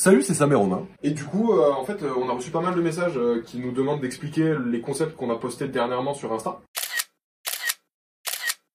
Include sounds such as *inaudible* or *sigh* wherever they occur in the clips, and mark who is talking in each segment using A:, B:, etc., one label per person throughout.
A: Salut, c'est Sam et Romain. Et du coup, euh, en fait, euh, on a reçu pas mal de messages euh, qui nous demandent d'expliquer les concepts qu'on a postés dernièrement sur Insta.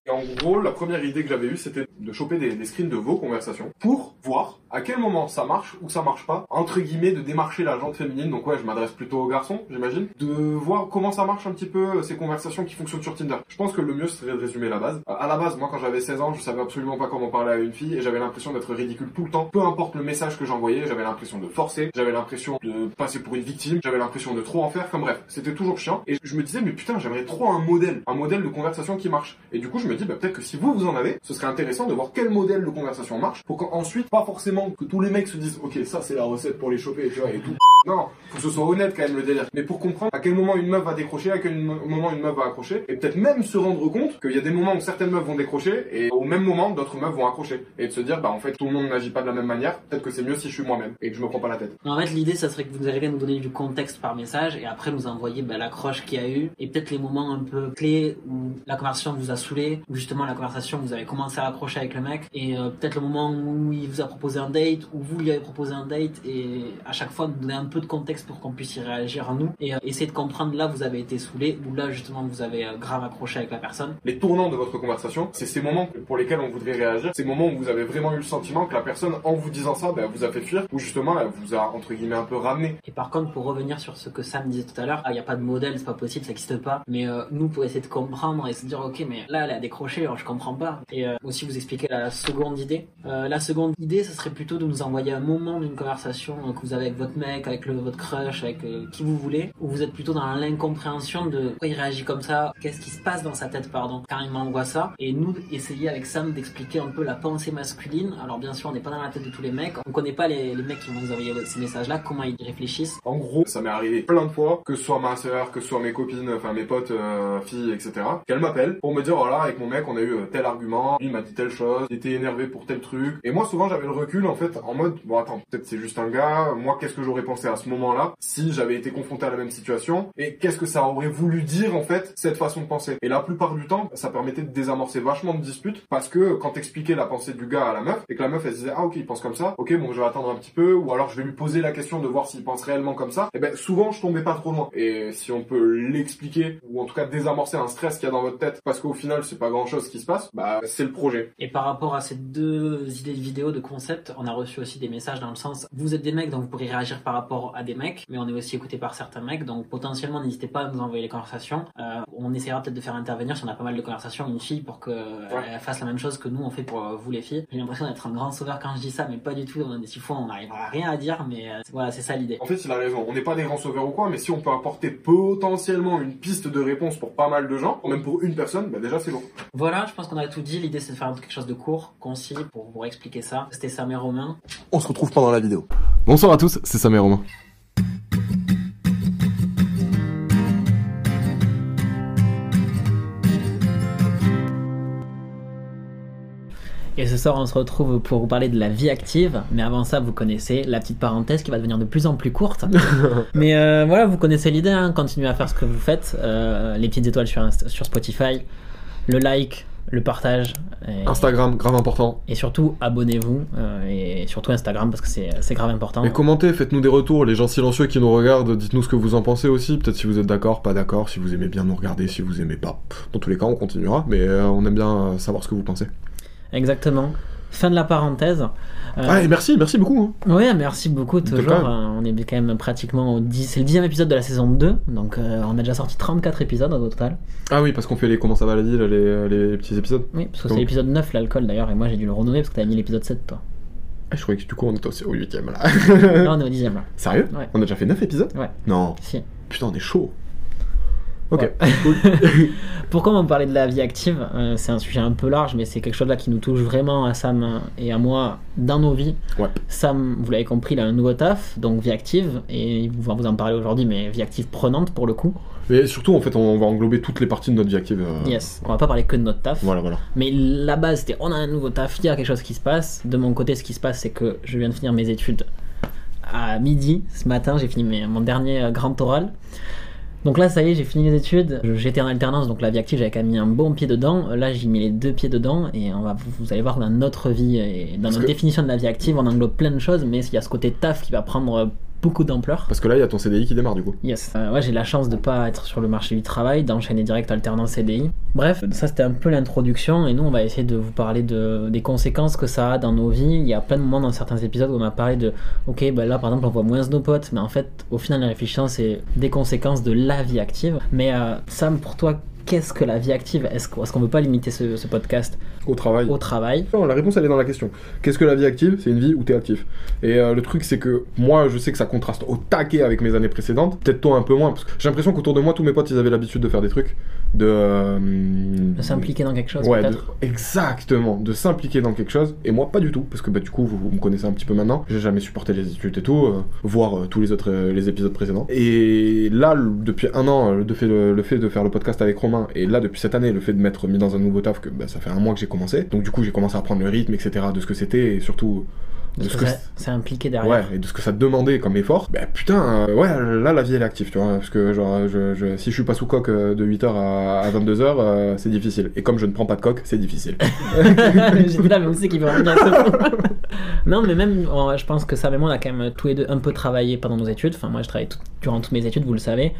A: Et en gros, la première idée que j'avais eue, c'était de choper des, screens de vos conversations pour voir à quel moment ça marche ou ça marche pas, entre guillemets, de démarcher la jante féminine. Donc ouais, je m'adresse plutôt aux garçons, j'imagine. De voir comment ça marche un petit peu euh, ces conversations qui fonctionnent sur Tinder. Je pense que le mieux serait de résumer la base. Euh, À la base, moi quand j'avais 16 ans, je savais absolument pas comment parler à une fille et j'avais l'impression d'être ridicule tout le temps. Peu importe le message que j'envoyais, j'avais l'impression de forcer, j'avais l'impression de passer pour une victime, j'avais l'impression de trop en faire. Enfin bref, c'était toujours chiant. Et je me disais, mais putain, j'aimerais trop un modèle, un modèle de conversation qui marche. Et du coup, je me dis, bah, peut-être que si vous, vous en avez, ce serait intéressant de voir quel modèle de conversation marche pour qu'ensuite, pas forcément que tous les mecs se disent, ok, ça c'est la recette pour les choper, tu vois, et tout. *laughs* Non, faut que ce soit honnête quand même le délire. Mais pour comprendre à quel moment une meuf va décrocher, à quel moment une meuf va accrocher, et peut-être même se rendre compte qu'il y a des moments où certaines meufs vont décrocher, et au même moment, d'autres meufs vont accrocher. Et de se dire, bah en fait, tout le monde n'agit pas de la même manière, peut-être que c'est mieux si je suis moi-même, et que je me prends pas la tête.
B: En fait, l'idée, ça serait que vous arriviez à nous donner du contexte par message et après nous envoyer bah, l'accroche qu'il y a eu et peut-être les moments un peu clés où la conversation vous a saoulé, ou justement la conversation vous avez commencé à accrocher avec le mec et euh, peut-être le moment où il vous a proposé un date, ou vous lui avez proposé un date et à chaque fois nous donner un peu de contexte pour qu'on puisse y réagir à nous et euh, essayer de comprendre là vous avez été saoulé ou là justement vous avez euh, grave accroché avec la personne.
A: Les tournants de votre conversation, c'est ces moments pour lesquels on voudrait réagir, ces moments où vous avez vraiment eu le sentiment que la personne, en vous disant ça, bah, vous a fait fuir, ou justement, elle vous a, entre guillemets, un peu ramené.
B: Et par contre, pour revenir sur ce que Sam disait tout à l'heure, ah, il n'y a pas de modèle, c'est pas possible, ça n'existe pas. Mais nous, pour essayer de comprendre et se dire, ok, mais là, elle a alors je comprends pas. Et euh, aussi vous expliquer la seconde idée. Euh, la seconde idée, ce serait plutôt de nous envoyer un moment d'une conversation que vous avez avec votre mec, avec votre crush, avec euh, qui vous voulez, où vous êtes plutôt dans l'incompréhension de pourquoi il réagit comme ça, qu'est-ce qui se passe dans sa tête, pardon, quand il m'envoie ça. Et nous, essayer avec Sam d'expliquer un peu la pensée masculine. Alors bien sûr, on n'est pas dans la tête de tous les mecs, on connaît pas les, mecs qui vont nous envoyer ces messages-là, comment ils réfléchissent.
A: En gros, ça m'est arrivé plein de fois, que ce soit ma sœur, que ce soit mes copines, enfin mes potes, filles, etc., qu'elles m'appellent pour me dire, voilà, avec mon mec, on a eu euh, tel argument, il m'a dit telle chose, il était énervé pour tel truc. Et moi, souvent, j'avais le recul, en fait, en mode, bon, attends, peut-être c'est juste un gars, moi, qu'est-ce que j'aurais pensé à ce moment-là, si j'avais été confronté à la même situation, et qu'est-ce que ça aurait voulu dire, en fait, cette façon de penser? Et la plupart du temps, ça permettait de désamorcer vachement de disputes, parce que quand t'expliquais la pensée du gars à la meuf, et que la meuf, elle se disait, ah, ok, il pense comme ça, ok, bon, je vais attendre un petit peu, ou alors je vais lui poser la question de voir s'il pense réellement comme ça, et ben, souvent, je tombais pas trop loin. Et si on peut l'expliquer, ou en tout cas désamorcer un stress qu'il y a dans votre tête, parce qu'au final, c'est pas grand chose qui se passe, bah, c'est le projet.
B: Et par rapport à ces deux idées de vidéo, de concept, on a reçu aussi des messages dans le sens, vous êtes des mecs, donc vous pourrez réagir par rapport à des mecs, mais on est aussi écouté par certains mecs, donc potentiellement n'hésitez pas à nous envoyer les conversations. Euh, on essaiera peut-être de faire intervenir, si on a pas mal de conversations, une fille pour qu'elle fasse la même chose que nous on fait pour euh, vous les filles. J'ai l'impression d'être un grand sauveur quand je dis ça, mais pas du tout. On des fois on n'arrivera à rien à dire, mais euh, voilà, c'est ça l'idée.
A: En fait, il a raison. On n'est pas des grands sauveurs ou quoi, mais si on peut apporter potentiellement une piste de réponse pour pas mal de gens, même pour une personne, bah déjà c'est bon.
B: Voilà, je pense qu'on a tout dit. L'idée c'est de faire quelque chose de court, concis, pour vous expliquer ça. C'était Sam et Romain.
C: On se retrouve pendant la vidéo. Bonsoir à tous, c'est Sam et Romain.
B: Et ce soir, on se retrouve pour vous parler de la vie active. Mais avant ça, vous connaissez la petite parenthèse qui va devenir de plus en plus courte. *laughs* mais euh, voilà, vous connaissez l'idée. Hein, continuez à faire ce que vous faites. Euh, les petites étoiles sur Spotify, le like, le partage. Et,
A: Instagram, grave important.
B: et surtout, abonnez-vous. euh, et surtout Instagram parce que c'est c'est grave important.
A: Et commentez, faites-nous des retours. Les gens silencieux qui nous regardent, dites-nous ce que vous en pensez aussi. Peut-être si vous êtes d'accord, pas d'accord, si vous aimez bien nous regarder, si vous aimez pas. Dans tous les cas, on continuera, mais euh, on aime bien euh, savoir ce que vous pensez.
B: Exactement. Fin de la parenthèse. Euh,
A: Ah, et merci, merci beaucoup. hein.
B: Ouais, merci beaucoup toujours. Euh, on est quand même pratiquement au 10, c'est le dixième épisode de la saison 2, donc euh, on a déjà sorti 34 épisodes au total.
A: Ah oui, parce qu'on fait les comment ça va la vie, là, les, les petits épisodes.
B: Oui, parce que
A: Donc-
B: c'est l'épisode 9 l'alcool d'ailleurs, et moi j'ai dû le renommer parce que t'avais mis l'épisode 7 toi.
A: Ah, je croyais que du coup on était aussi au 8ème là.
B: Là on est au dixième là. *laughs*
A: Sérieux?
B: Ouais.
A: On a déjà fait 9 épisodes?
B: Ouais.
A: Non.
B: Si.
A: Putain, on est chaud. Ok.
B: Ouais. *laughs*
A: cool. *laughs*
B: Pourquoi on parlait de la vie active Euh, C'est un sujet un peu large, mais c'est quelque chose là qui nous touche vraiment à Sam et à moi dans nos vies.
A: Ouais.
B: Sam, vous l'avez compris, il a un nouveau taf, donc vie active, et il va vous en parler aujourd'hui, mais vie active prenante pour le coup.
A: Mais surtout, en fait, on va englober toutes les parties de notre vie active. euh,
B: Yes, on va pas parler que de notre taf.
A: Voilà, voilà.
B: Mais la base, c'était on a un nouveau taf, il y a quelque chose qui se passe. De mon côté, ce qui se passe, c'est que je viens de finir mes études à midi. Ce matin, j'ai fini mes- mon dernier euh, grand oral. Donc là, ça y est, j'ai fini les études. J'étais en alternance, donc la vie active, j'avais quand même mis un bon pied dedans. Là, j'ai mis les deux pieds dedans et on va, vous allez voir dans notre vie et dans
A: Parce
B: notre
A: que-
B: définition de la vie active, on englobe plein de choses, mais il y a ce côté taf qui va prendre beaucoup d'ampleur.
A: Parce que là, il y a ton CDI qui démarre du coup.
B: Yes. Euh, ouais, j'ai la chance de pas être sur le marché du travail, d'enchaîner direct alternance CDI. Bref, ça c'était un peu l'introduction et nous on va essayer de vous parler de, des conséquences que ça a dans nos vies. Il y a plein de moments dans certains épisodes où on a parlé de ok, bah là par exemple on voit moins nos potes, mais en fait au final en réfléchissant c'est des conséquences de la vie active. Mais euh, Sam, pour toi, qu'est-ce que la vie active Est-ce qu'on est qu'on veut pas limiter ce, ce podcast
A: Au travail.
B: au travail?
A: Non, la réponse elle est dans la question. Qu'est-ce que la vie active? C'est une vie où t'es actif. Et euh, le truc c'est que moi je sais que ça contraste au taquet avec mes années précédentes. Peut-être toi un peu moins parce que j'ai l'impression qu'autour de moi tous mes potes ils avaient l'habitude de faire des trucs, de, euh,
B: De s'impliquer dans quelque chose
A: Ouais, de- exactement, de s'impliquer dans quelque chose. Et moi pas du tout parce que bah du coup vous, vous me connaissez un petit peu maintenant. J'ai jamais supporté les études et tout, euh, voir euh, tous les autres les épisodes précédents. Et là le- depuis un an le fait, le, le fait de faire le podcast avec Romain et là depuis cette année le fait de m'être mis dans un nouveau taf que bah, ça fait un mois que j'ai commencé. Donc du coup j'ai commencé à prendre le rythme etc de ce que c'était et surtout de ce
B: que
A: que
B: ça- impliqué derrière.
A: Ouais, et de ce que ça demandait comme effort, bah putain, euh, ouais, là la vie elle est active, tu vois, parce que genre, je, je- si je suis pas sous coque euh, de 8h à, à 22h, c'est difficile. Et comme je ne prends pas de coque, c'est difficile. *laughs*
B: J'étais là, mais où c'est qu'il veut en venir à *laughs* ce point Non, mais même, on- je pense que ça, mais moi, on a quand même tous les deux un peu travaillé pendant nos études. Enfin, moi, je travaille tout- durant toutes mes études, vous le savez.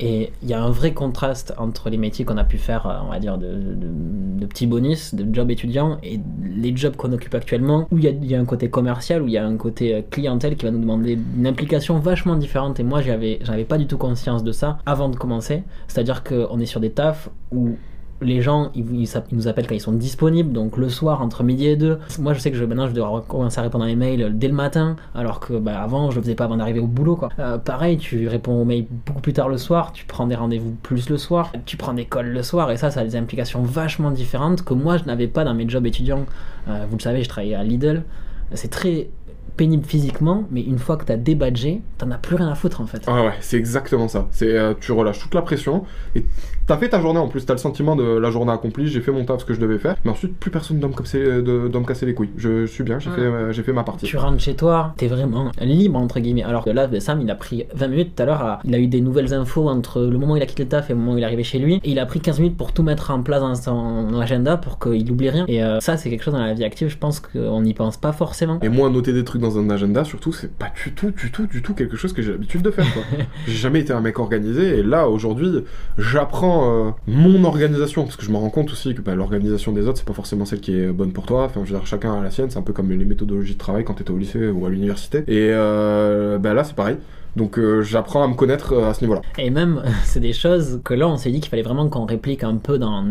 B: Et il y a un vrai contraste entre les métiers qu'on a pu faire, euh, on va dire, de, petits bonus, de jobs étudiants, et les jobs qu'on occupe actuellement, où il y a, il y a un côté commercial, où il y a un côté euh, clientèle qui va nous demander une implication vachement différente. Et moi, j'avais, j'avais pas du tout conscience de ça avant de commencer. C'est-à-dire qu'on est sur des tafs où les gens, ils, nous appellent quand ils sont disponibles, donc le soir entre midi et deux. Moi, je sais que maintenant, je dois commencer à répondre à mes mails dès le matin, alors que bah, avant, je le faisais pas avant d'arriver au boulot. Quoi. Euh, pareil, tu réponds aux mails beaucoup plus tard le soir, tu prends des rendez-vous plus le soir, tu prends des calls le soir, et ça, ça a des implications vachement différentes que moi, je n'avais pas dans mes jobs étudiants. Euh, vous le savez, je travaillais à Lidl. C'est très pénible physiquement, mais une fois que t'as débadgé, t'en as plus rien à foutre en fait.
A: Ah ouais, c'est exactement ça. C'est euh, tu relâches toute la pression t'as fait ta journée en plus, t'as le sentiment de la journée accomplie, j'ai fait mon taf ce que je devais faire, mais ensuite plus personne doit me casser, de, doit me casser les couilles. Je suis bien, j'ai
B: Ouais.
A: fait, euh, j'ai fait ma partie.
B: Tu rentres chez toi, t'es vraiment libre entre guillemets. Alors que là, Sam, il a pris 20 minutes tout à l'heure. Il a eu des nouvelles infos entre le moment où il a quitté le taf et le moment où il est arrivé chez lui. Et il a pris 15 minutes pour tout mettre en place dans son agenda pour qu'il oublie rien. Et euh, ça, c'est quelque chose dans la vie active, je pense qu'on n'y pense pas forcément.
A: Et moi, noter des trucs dans un agenda, surtout, c'est pas du tout, du tout, du tout quelque chose que j'ai l'habitude de faire. *laughs* j'ai jamais été un mec organisé, et là, aujourd'hui, j'apprends euh, mon organisation, parce que je me rends compte aussi que bah, l'organisation des autres, c'est pas forcément celle qui est bonne pour toi. Enfin, je veux dire, chacun a la sienne, c'est un peu comme les méthodologies de travail quand t'étais au lycée ou à l'université. Et euh, bah, là, c'est pareil. Donc, euh, j'apprends à me connaître euh, à ce niveau-là.
B: Et même, *laughs* c'est des choses que là, on s'est dit qu'il fallait vraiment qu'on réplique un peu dans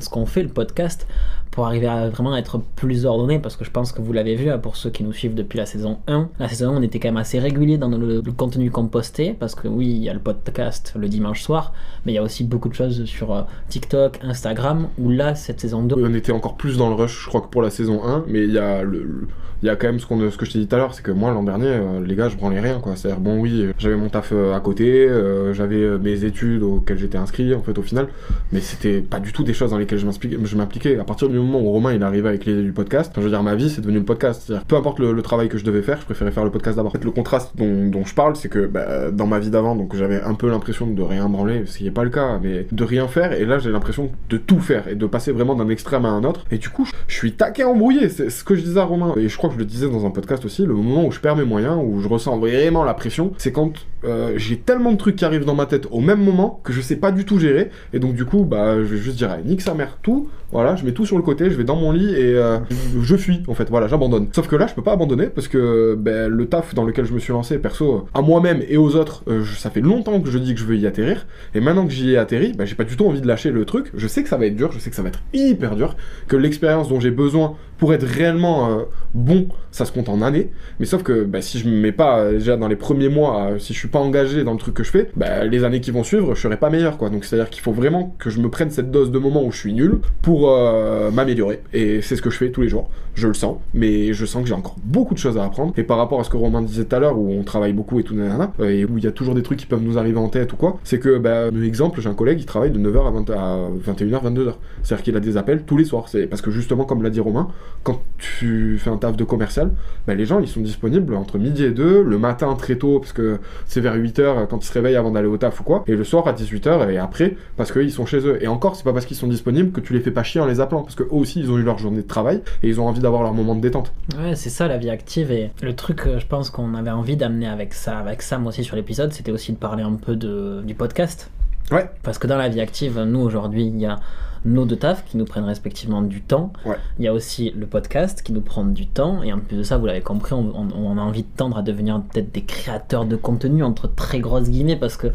B: ce qu'on fait, le podcast, pour arriver à vraiment être plus ordonné, parce que je pense que vous l'avez vu, hein, pour ceux qui nous suivent depuis la saison 1. La saison 1, on était quand même assez régulier dans le, contenu qu'on postait, parce que oui, il y a le podcast le dimanche soir, mais il y a aussi beaucoup de choses sur euh, TikTok, Instagram, où là, cette saison 2,
A: On était encore plus dans le rush, je crois, que pour la saison 1, mais il y a le, il y a quand même ce, qu'on, ce que je t'ai dit tout à l'heure, c'est que moi l'an dernier, euh, les gars, je branlais rien, quoi. C'est-à-dire, bon, oui, euh, j'avais mon taf à côté, j'avais mes études auxquelles j'étais inscrit, en fait, au final, mais c'était pas du tout des choses dans lesquelles je. Je m'impliquais. À partir moment où Romain il est arrivé avec l'idée du podcast, je veux dire, ma vie c'est devenu le podcast. C'est-à-dire, peu importe le, travail que je devais faire, je préférais faire le podcast d'abord. En fait, le contraste dont, dont je parle, c'est que bah, dans ma vie d'avant, donc j'avais un peu l'impression de rien branler, ce qui n'est pas le cas, mais de rien faire, et là j'ai l'impression de tout faire et de passer vraiment d'un extrême à un autre. Et du coup, je suis taqué embrouillé. C'est ce que je disais à Romain, et je crois que je le disais dans un podcast aussi. Le moment où je perds mes moyens, où je ressens vraiment la pression, c'est quand euh, j'ai tellement de trucs qui arrivent dans ma tête au même moment que je sais pas du tout gérer. Et donc du coup, bah, je vais juste dire, allez, nique sa mère, tout. Voilà, je mets tout sur le côté, je vais dans mon lit et euh, je fuis en fait. Voilà, j'abandonne. Sauf que là, je peux pas abandonner parce que ben, le taf dans lequel je me suis lancé, perso, à moi-même et aux autres, euh, ça fait longtemps que je dis que je veux y atterrir. Et maintenant que j'y ai atterri, ben, j'ai pas du tout envie de lâcher le truc. Je sais que ça va être dur, je sais que ça va être hyper dur, que l'expérience dont j'ai besoin pour être réellement euh, bon, ça se compte en années. Mais sauf que bah, si je me mets pas euh, déjà dans les premiers mois, si je suis pas engagé dans le truc que je fais, bah, les années qui vont suivre, je serai pas meilleur quoi. Donc c'est à dire qu'il faut vraiment que je me prenne cette dose de moments où je suis nul pour euh, m'améliorer. Et c'est ce que je fais tous les jours. Je le sens, mais je sens que j'ai encore beaucoup de choses à apprendre. Et par rapport à ce que Romain disait tout à l'heure, où on travaille beaucoup et tout, et où il y a toujours des trucs qui peuvent nous arriver en tête ou quoi, c'est que, bah, exemple, j'ai un collègue, il travaille de 9h à, 20 à 21h, 22h. C'est-à-dire qu'il a des appels tous les soirs. C'est parce que justement, comme l'a dit Romain, quand tu fais un taf de commercial, bah, les gens ils sont disponibles entre midi et 2, le matin très tôt parce que c'est vers 8h quand ils se réveillent avant d'aller au taf ou quoi, et le soir à 18h et après parce qu'ils sont chez eux. Et encore, c'est pas parce qu'ils sont disponibles que tu les fais pas chier en les appelant parce que eux aussi ils ont eu leur journée de travail et ils ont envie d'avoir leur moment de détente.
B: Ouais, c'est ça la vie active et le truc, euh, je pense qu'on avait envie d'amener avec ça, avec Sam aussi sur l'épisode, c'était aussi de parler un peu de, du podcast.
A: Ouais.
B: Parce que dans la vie active, nous aujourd'hui, il y a nos deux tafs qui nous prennent respectivement du temps.
A: Ouais.
B: Il y a aussi le podcast qui nous prend du temps. Et en plus de ça, vous l'avez compris, on, on- on a envie de tendre à devenir peut-être des créateurs de contenu entre très grosses guillemets parce que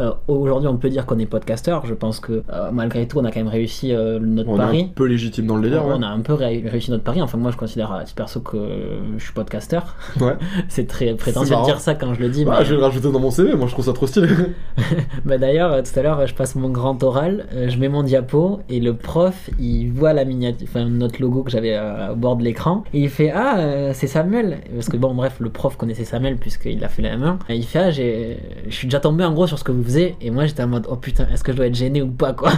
B: euh, aujourd'hui on peut dire qu'on est podcasteur. Je pense que euh, malgré tout, on a quand même réussi euh, notre
A: On est
B: pari.
A: un peu légitime dans le délire, ouais.
B: On a un peu ré- réussi notre pari. Enfin, moi, je considère à titre perso que je suis podcasteur.
A: Ouais. *laughs*
B: c'est très prétentieux de dire ça quand je le dis.
A: Bah,
B: mais-
A: je vais le rajouter dans mon CV, moi je trouve ça trop stylé. *laughs*
B: bah, D'ailleurs, tout à l'heure, je passe mon grand oral, je mets mon diapo et le prof, il voit la miniature, enfin notre logo que j'avais au bord de l'écran et il fait ah c'est Samuel parce que bon bref le prof connaissait Samuel puisqu'il a fait la M1 et il fait ah je suis déjà tombé en gros sur ce que vous et moi j'étais en mode oh putain est-ce que je dois être gêné ou pas quoi.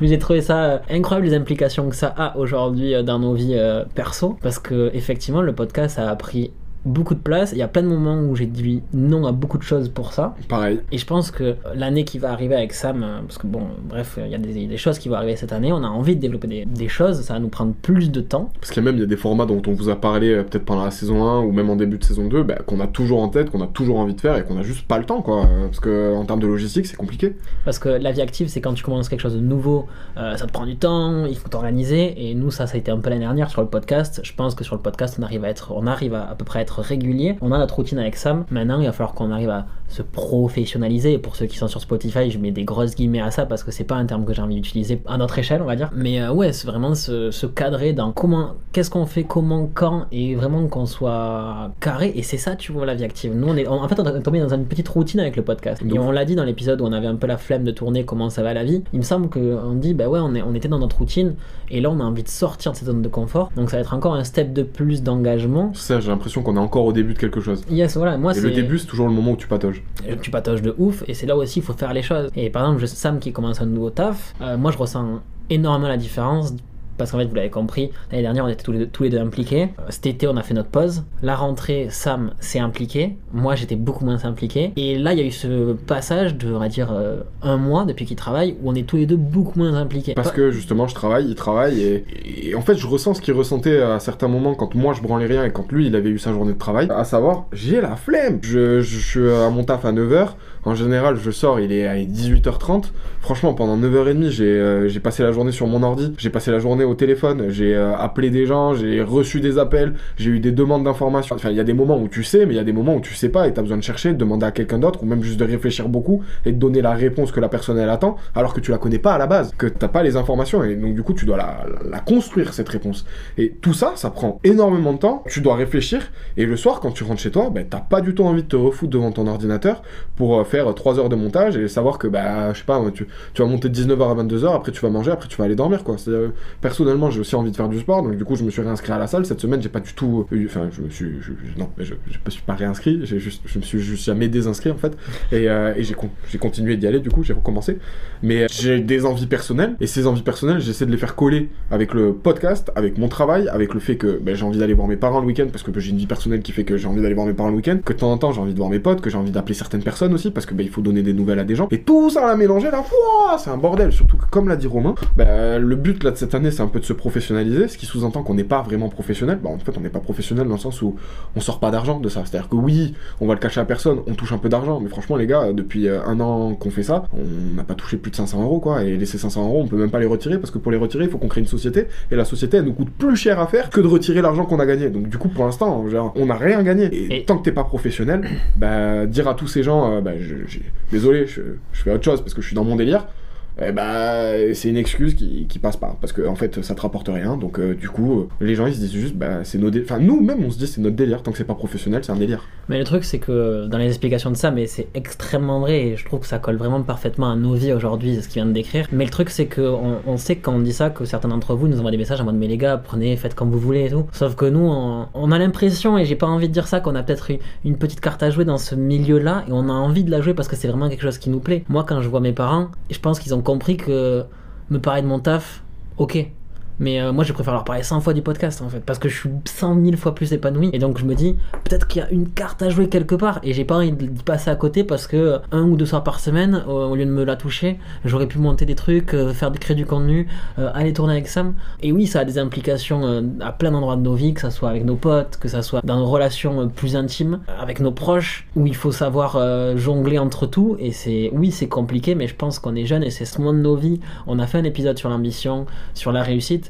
B: Mais *laughs* j'ai trouvé ça euh, incroyable les implications que ça a aujourd'hui euh, dans nos vies euh, perso. Parce que effectivement le podcast a pris beaucoup de place il y a plein de moments où j'ai dit non à beaucoup de choses pour ça
A: Pareil.
B: et je pense que l'année qui va arriver avec Sam, euh, parce que bon, bref, il y a des, des choses qui vont arriver cette année, on a envie de développer des, des choses, ça va nous prendre plus de temps.
A: Parce qu'il y a même il y a des formats dont on vous a parlé euh, peut-être pendant la saison 1 ou même en début de saison 2, bah, qu'on a toujours en tête, qu'on a toujours envie de faire et qu'on a juste pas le temps quoi. Euh, Parce que en termes de logistique c'est compliqué.
B: Parce que la vie active, c'est quand tu commences quelque chose de nouveau, euh, ça te prend du temps, il faut t'organiser. Et nous, ça, ça a été un peu l'année dernière sur le podcast. Je pense que sur le podcast, on arrive à être, on arrive à, à peu près à être régulier. On a notre routine avec Sam. Maintenant, il va falloir qu'on arrive à se professionnaliser. Et pour ceux qui sont sur Spotify, je mets des grosses guillemets à ça parce que c'est pas un terme que j'ai envie d'utiliser à notre échelle, on va dire. Mais euh, ouais, c'est vraiment se, se cadrer dans comment, qu'est-ce qu'on fait, comment, quand, et vraiment qu'on soit carré. Et c'est ça, tu vois, la vie active. Nous, on est, en fait, on est tombé dans une petite routine avec le podcast. Et on l'a dit dans l'épisode où on avait un peu la flemme de tourner, comment ça va la vie. Il me semble qu'on dit, bah ouais, on, est, on était dans notre routine, et là, on a envie de sortir de cette zone de confort. Donc ça va être encore un step de plus d'engagement.
A: Ça j'ai l'impression qu'on est encore au début de quelque chose.
B: Yes, voilà, moi
A: Et
B: c'est.
A: le début c'est toujours le moment où tu patauges.
B: tu patoches de ouf et c'est là aussi il faut faire les choses et par exemple Sam qui commence un nouveau taf euh, moi je ressens énormément la différence parce qu'en fait vous l'avez compris l'année dernière on était tous les deux, tous les deux impliqués Euh, cet été on a fait notre pause la rentrée Sam s'est impliqué moi j'étais beaucoup moins impliqué et là il y a eu ce passage de on va dire euh, un mois depuis qu'il travaille où on est tous les deux beaucoup moins impliqués
A: Parce que justement je travaille, il travaille et, et en fait je ressens ce qu'il ressentait à certains moments quand moi je branlais rien et quand lui il avait eu sa journée de travail. À savoir, j'ai la flemme. Je, je suis à mon taf à 9h. En général, je sors, il est à 18h30. Franchement, pendant 9h30, j'ai euh, j'ai passé la journée sur mon ordi. J'ai passé la journée au téléphone. J'ai euh, appelé des gens, j'ai reçu des appels, j'ai eu des demandes d'informations. Enfin, il y a des moments où tu sais, mais il y a des moments où tu sais pas et t'as besoin de chercher, de demander à quelqu'un d'autre ou même juste de réfléchir beaucoup et de donner la réponse que la personne elle attend alors que tu la connais pas à la base, que t'as pas les informations et donc du coup tu dois la, construire cette réponse. Et tout ça, ça prend énormément de temps. Tu dois réfléchir et le soir quand tu rentres chez toi, ben t'as pas du tout envie de te refoutre devant ton ordinateur pour euh, faire 3 heures de montage et savoir que bah je sais pas, tu, tu vas monter de 19h à 22h, après tu vas manger, après tu vas aller dormir quoi. Personnellement, j'ai aussi envie de faire du sport, donc du coup, je me suis réinscrit à la salle. Cette semaine, j'ai pas du tout eu, enfin, je me suis, non, je, je me suis pas réinscrit, juste, je me suis juste jamais désinscrit en fait, et, euh, j'ai, con- j'ai continué d'y aller. Du coup, j'ai recommencé. Mais euh, j'ai des envies personnelles, et ces envies personnelles, j'essaie de les faire coller avec le podcast, avec mon travail, avec le fait que ben, j'ai envie d'aller voir mes parents le week-end parce que j'ai une vie personnelle qui fait que j'ai envie d'aller voir mes parents le week-end, que de temps en temps j'ai envie de voir mes potes, que j'ai envie d'appeler certaines personnes aussi parce que ben, il faut donner des nouvelles à des gens. Et tout ça à mélanger là, c'est un bordel. Surtout que comme l'a dit Romain, ben, le but là de cette année c'est un peu de se professionnaliser, ce qui sous-entend qu'on n'est pas vraiment professionnel. Ben, en fait on n'est pas professionnel dans le sens où on sort pas d'argent de ça. C'est-à-dire que oui, on va le cacher à personne, on touche un peu d'argent, mais franchement les gars, depuis euh, un an qu'on fait ça, on n'a pas touché plus de 500 euros quoi. Et les ces 500 euros, on peut même pas les retirer parce que pour les retirer, il faut qu'on crée une société et la société elle nous coûte plus cher à faire que de retirer l'argent qu'on a gagné. Donc du coup pour l'instant, on n'a rien gagné. Et,
B: Et-
A: tant que t'es pas professionnel, bah dire à tous ces gens, euh, bah, je, j'ai- désolé, je, je fais autre chose parce que je suis dans mon délire. Eh bah, c'est une excuse qui, passe pas parce que en fait ça te rapporte rien donc euh, du coup euh, les gens ils se disent juste bah c'est nos dé- enfin nous même on se dit c'est notre délire tant que c'est pas professionnel c'est un délire
B: Mais le truc, c'est que dans les explications de ça, mais c'est extrêmement vrai et je trouve que ça colle vraiment parfaitement à nos vies aujourd'hui, ce qu'il vient de décrire. Mais le truc, c'est qu'on on sait que quand on dit ça, que certains d'entre vous nous envoient des messages en mode Mais les gars, prenez, faites comme vous voulez et tout. Sauf que nous, on, on a l'impression, et j'ai pas envie de dire ça, qu'on a peut-être une, petite carte à jouer dans ce milieu-là et on a envie de la jouer parce que c'est vraiment quelque chose qui nous plaît. Moi, quand je vois mes parents, je pense qu'ils ont compris que me parler de mon taf, ok. Mais euh, moi, je préfère leur parler 100 fois du podcast en fait, parce que je suis 100 000 fois plus épanoui. Et donc, je me dis, peut-être qu'il y a une carte à jouer quelque part. Et j'ai pas envie d'y passer à côté parce que euh, un ou deux soirs par semaine, au lieu de me la toucher, j'aurais pu monter des trucs, euh, faire créer du contenu, aller tourner avec Sam. Et oui, ça a des implications à plein d'endroits de nos vies, que ça soit avec nos potes, que ça soit dans nos relations plus intimes, avec nos proches, où il faut savoir jongler entre tout. Et c'est, oui, c'est compliqué, mais je pense qu'on est jeune et c'est ce moment de nos vies. On a fait un épisode sur l'ambition, sur la réussite.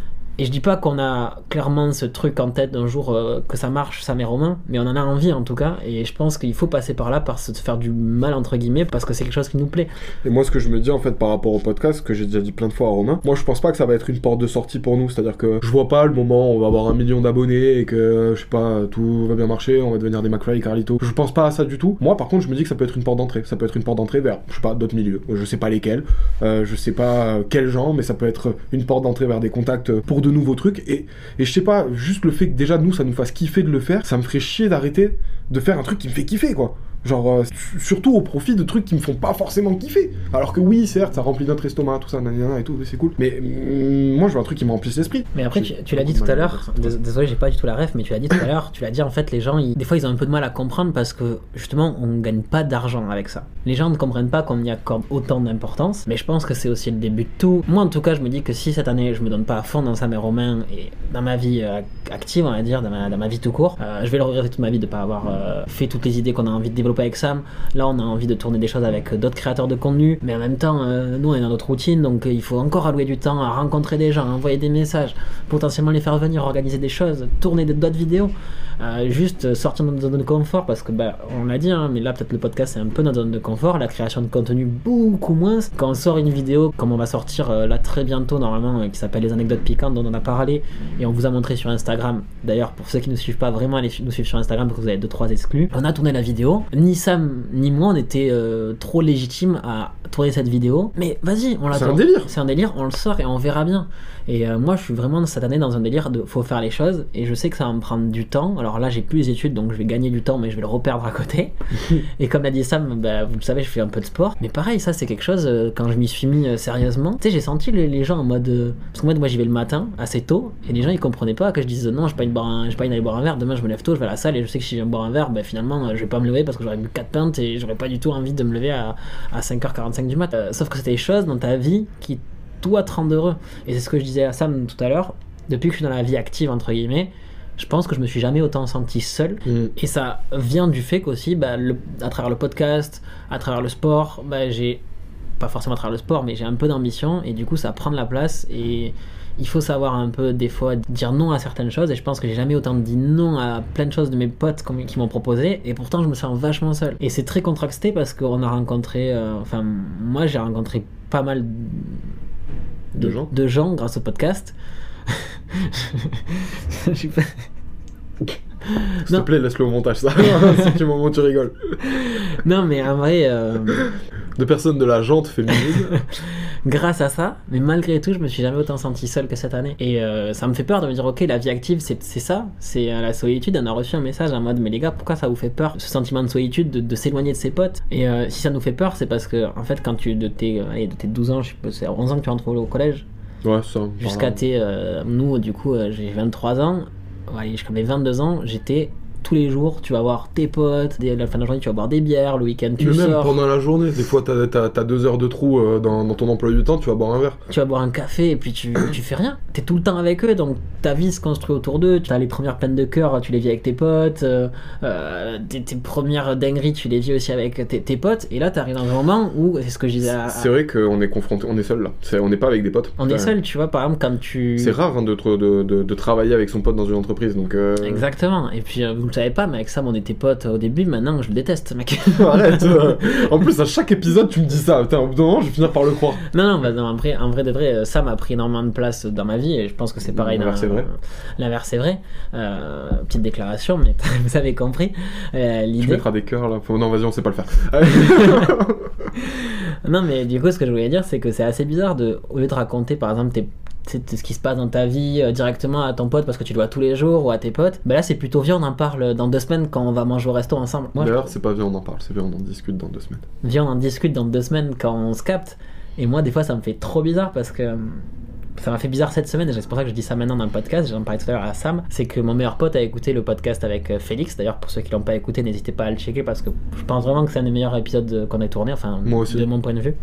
B: Et je dis pas qu'on a clairement ce truc en tête d'un jour euh, que ça marche, ça met Romain, mais on en a envie en tout cas, et je pense qu'il faut passer par là, par se faire du mal entre guillemets, parce que c'est quelque chose qui nous plaît.
A: Et moi, ce que je me dis en fait par rapport au podcast, que j'ai déjà dit plein de fois à Romain, moi je pense pas que ça va être une porte de sortie pour nous. C'est-à-dire que je vois pas le moment où on va avoir un million d'abonnés et que, je sais pas, tout va bien marcher, on va devenir des McFly et Carlito. Je pense pas à ça du tout. Moi, par contre, je me dis que ça peut être une porte d'entrée. Ça peut être une porte d'entrée vers, je sais pas, d'autres milieux. Je sais pas lesquels, euh, je sais pas euh, quels gens, mais ça peut être une porte d'entrée vers des contacts pour de nouveaux trucs. Et, et je sais pas, juste le fait que déjà nous, ça nous fasse kiffer de le faire, ça me ferait chier d'arrêter de faire un truc qui me fait kiffer, quoi. Genre, euh, surtout au profit de trucs qui me font pas forcément kiffer. Alors que oui, certes, ça remplit notre estomac, tout ça, nanana et tout, c'est cool. Mais mm, moi, je veux un truc qui me remplisse l'esprit.
B: Mais après, tu, l'as dit tout à l'heure, dés- désolé, j'ai pas du tout la ref, mais tu l'as dit tout à l'heure, tu l'as dit en fait, les gens, ils- des fois, ils ont un peu de mal à comprendre parce que justement, on gagne pas d'argent avec ça. Les gens ne comprennent pas qu'on y accorde autant d'importance, mais je pense que c'est aussi le début de tout. Moi, en tout cas, je me dis que si cette année, je me donne pas à fond dans sa mère Romain et dans ma vie euh, active, on va dire, dans ma, dans ma vie tout court, euh, je vais le regretter toute ma vie de pas avoir fait toutes les idées qu'on a envie de développer avec Sam. Là, on a envie de tourner des choses avec d'autres créateurs de contenu, mais en même temps, euh, nous, on est dans notre routine, donc euh, il faut encore allouer du temps à rencontrer des gens, envoyer des messages, potentiellement les faire venir, organiser des choses, tourner d'autres vidéos, euh, juste sortir de notre zone de confort, parce que, bah, on l'a dit, hein, mais là, peut-être le podcast, c'est un peu notre zone de confort, la création de contenu beaucoup moins. Quand on sort une vidéo, comme on va sortir là très bientôt, normalement, qui s'appelle Les anecdotes piquantes, dont on a parlé, et on vous a montré sur Instagram. D'ailleurs, pour ceux qui ne suivent pas, vraiment, allez nous suivre sur Instagram, parce que vous avez 2-3 exclus. On a tourné la vidéo. Ni Sam, ni moi, on était euh, trop légitimes à tourner cette vidéo. Mais vas-y, on la
A: C'est un délire.
B: C'est un délire, on le sort et on verra bien. Et euh, moi, je suis vraiment cette année dans un délire de faut faire les choses, et je sais que ça va me prendre du temps. Alors là, j'ai plus les études, donc je vais gagner du temps, mais je vais le reperdre à côté. *laughs* et comme l'a dit Sam, bah, vous le savez, je fais un peu de sport. Mais pareil, ça, c'est quelque chose, euh, quand je m'y suis mis sérieusement, tu sais, j'ai senti les, les gens en mode. parce que moi, moi j'y vais le matin, assez tôt, et les gens, ils comprenaient pas que je dise non, je j'ai pas envie d'aller boire un verre, demain, je me lève tôt, je vais à la salle, et je sais que si je viens boire un verre, bah, finalement, je vais pas me lever parce que j'aurais bu 4 pintes et j'aurais pas du tout envie de me lever à, à 5h45 du mat. Euh, sauf que c'est des choses dans ta vie qui, toi, te rendent heureux. Et c'est ce que je disais à Sam tout à l'heure, depuis que je suis dans la vie active, entre guillemets, je pense que je me suis jamais autant senti seul.
A: Mm.
B: Et ça vient du fait qu'aussi, bah, le- à travers le podcast, à travers le sport, bah, j'ai, pas forcément à travers le sport, mais j'ai un peu d'ambition et du coup ça prend de la place et il faut savoir un peu des fois dire non à certaines choses et je pense que j'ai jamais autant dit non à plein de choses de mes potes qui m'ont proposé et pourtant je me sens vachement seul. Et c'est très contrasté parce qu'on a rencontré, euh, enfin moi j'ai rencontré pas mal
A: De gens.
B: de gens grâce au podcast. *laughs* Je suis pas-
A: S'il te plaît, laisse-le au montage, ça. *laughs* *laughs* c'est du moment où tu rigoles.
B: Non mais en vrai... euh,
A: De personnes de la jante féminine. *laughs*
B: grâce à ça, mais malgré tout, je me suis jamais autant senti seul que cette année. Et euh, ça me fait peur de me dire, ok, la vie active, c'est ça, c'est euh, la solitude. On a reçu un message en mode, mais les gars, pourquoi ça vous fait peur Ce sentiment de solitude, de, de s'éloigner de ses potes? Et si ça nous fait peur, c'est parce que, en fait, quand tu, de tes, allez, de tes 12 ans, je sais pas, c'est à 11 ans que tu rentres au collège,
A: Ouais, ça.
B: jusqu'à tes. nous, du coup, j'ai 23 ans, ouais, jusqu'à mes 22 ans, j'étais. Tous les jours, tu vas voir tes potes, dès la fin de la journée, tu vas boire des bières, le week-end, tu
A: Mais même
B: sors.
A: pendant la journée, des fois t'as, t'as, t'as deux heures de trou euh, dans, dans ton emploi du temps, tu vas boire un verre.
B: tu vas boire un café et puis tu, *coughs* tu fais rien. T'es tout le temps avec eux, donc ta vie se construit autour d'eux. Tu as les premières peines de cœur, tu les vis avec tes potes. euh, euh, tes, tes premières dingueries, tu les vis aussi avec tes, tes potes. Et là, t'arrives dans un moment où, c'est ce que je disais à-
A: C'est vrai qu'on est confronté, on est seul là. On n'est pas avec des potes.
B: on est seul, tu vois, par exemple, quand tu.
A: C'est rare hein, de, de, de, de travailler avec son pote dans une entreprise, donc.
B: Exactement. Et puis, vous le savez pas, mais avec Sam, on était potes au début. Maintenant, je le déteste, mec. *laughs*
A: Arrête. euh. *laughs* En plus, à chaque épisode, tu me dis ça. Putain, au bout d'un moment, je vais finir par le croire.
B: Non, non, bah, non, en, vrai, en vrai de vrai, euh, Sam a pris énormément de place dans ma vie et je pense que c'est pareil.
A: L'inverse est vrai.
B: L'inverse est vrai. Euh, petite déclaration, mais *laughs* vous avez compris. Euh,
A: Tu
B: L'idée.
A: mettras des cœurs là. Non, vas-y, on sait pas le faire.
B: Non, mais du coup, ce que je voulais dire, c'est que c'est assez bizarre de, au lieu de raconter par exemple tes- ce qui se passe dans ta vie euh, directement à ton pote parce que tu le vois tous les jours ou à tes potes, bah là c'est plutôt viens, on en parle dans deux semaines quand on va manger au resto ensemble.
A: D'ailleurs, c'est pas bien, on en parle. C'est bien, on en discute dans deux semaines.
B: viens, on en discute dans deux semaines quand on se capte. Et moi, des fois, ça me fait trop bizarre parce que. Ça m'a fait bizarre cette semaine, et c'est pour ça que je dis ça maintenant dans le podcast, j'en parlais tout à l'heure à Sam, c'est que mon meilleur pote a écouté le podcast avec euh, Félix, d'ailleurs pour ceux qui l'ont pas écouté, n'hésitez pas à le checker parce que je pense vraiment que c'est un des meilleurs épisodes euh, qu'on ait tourné, enfin
A: Moi aussi.
B: de mon point de vue.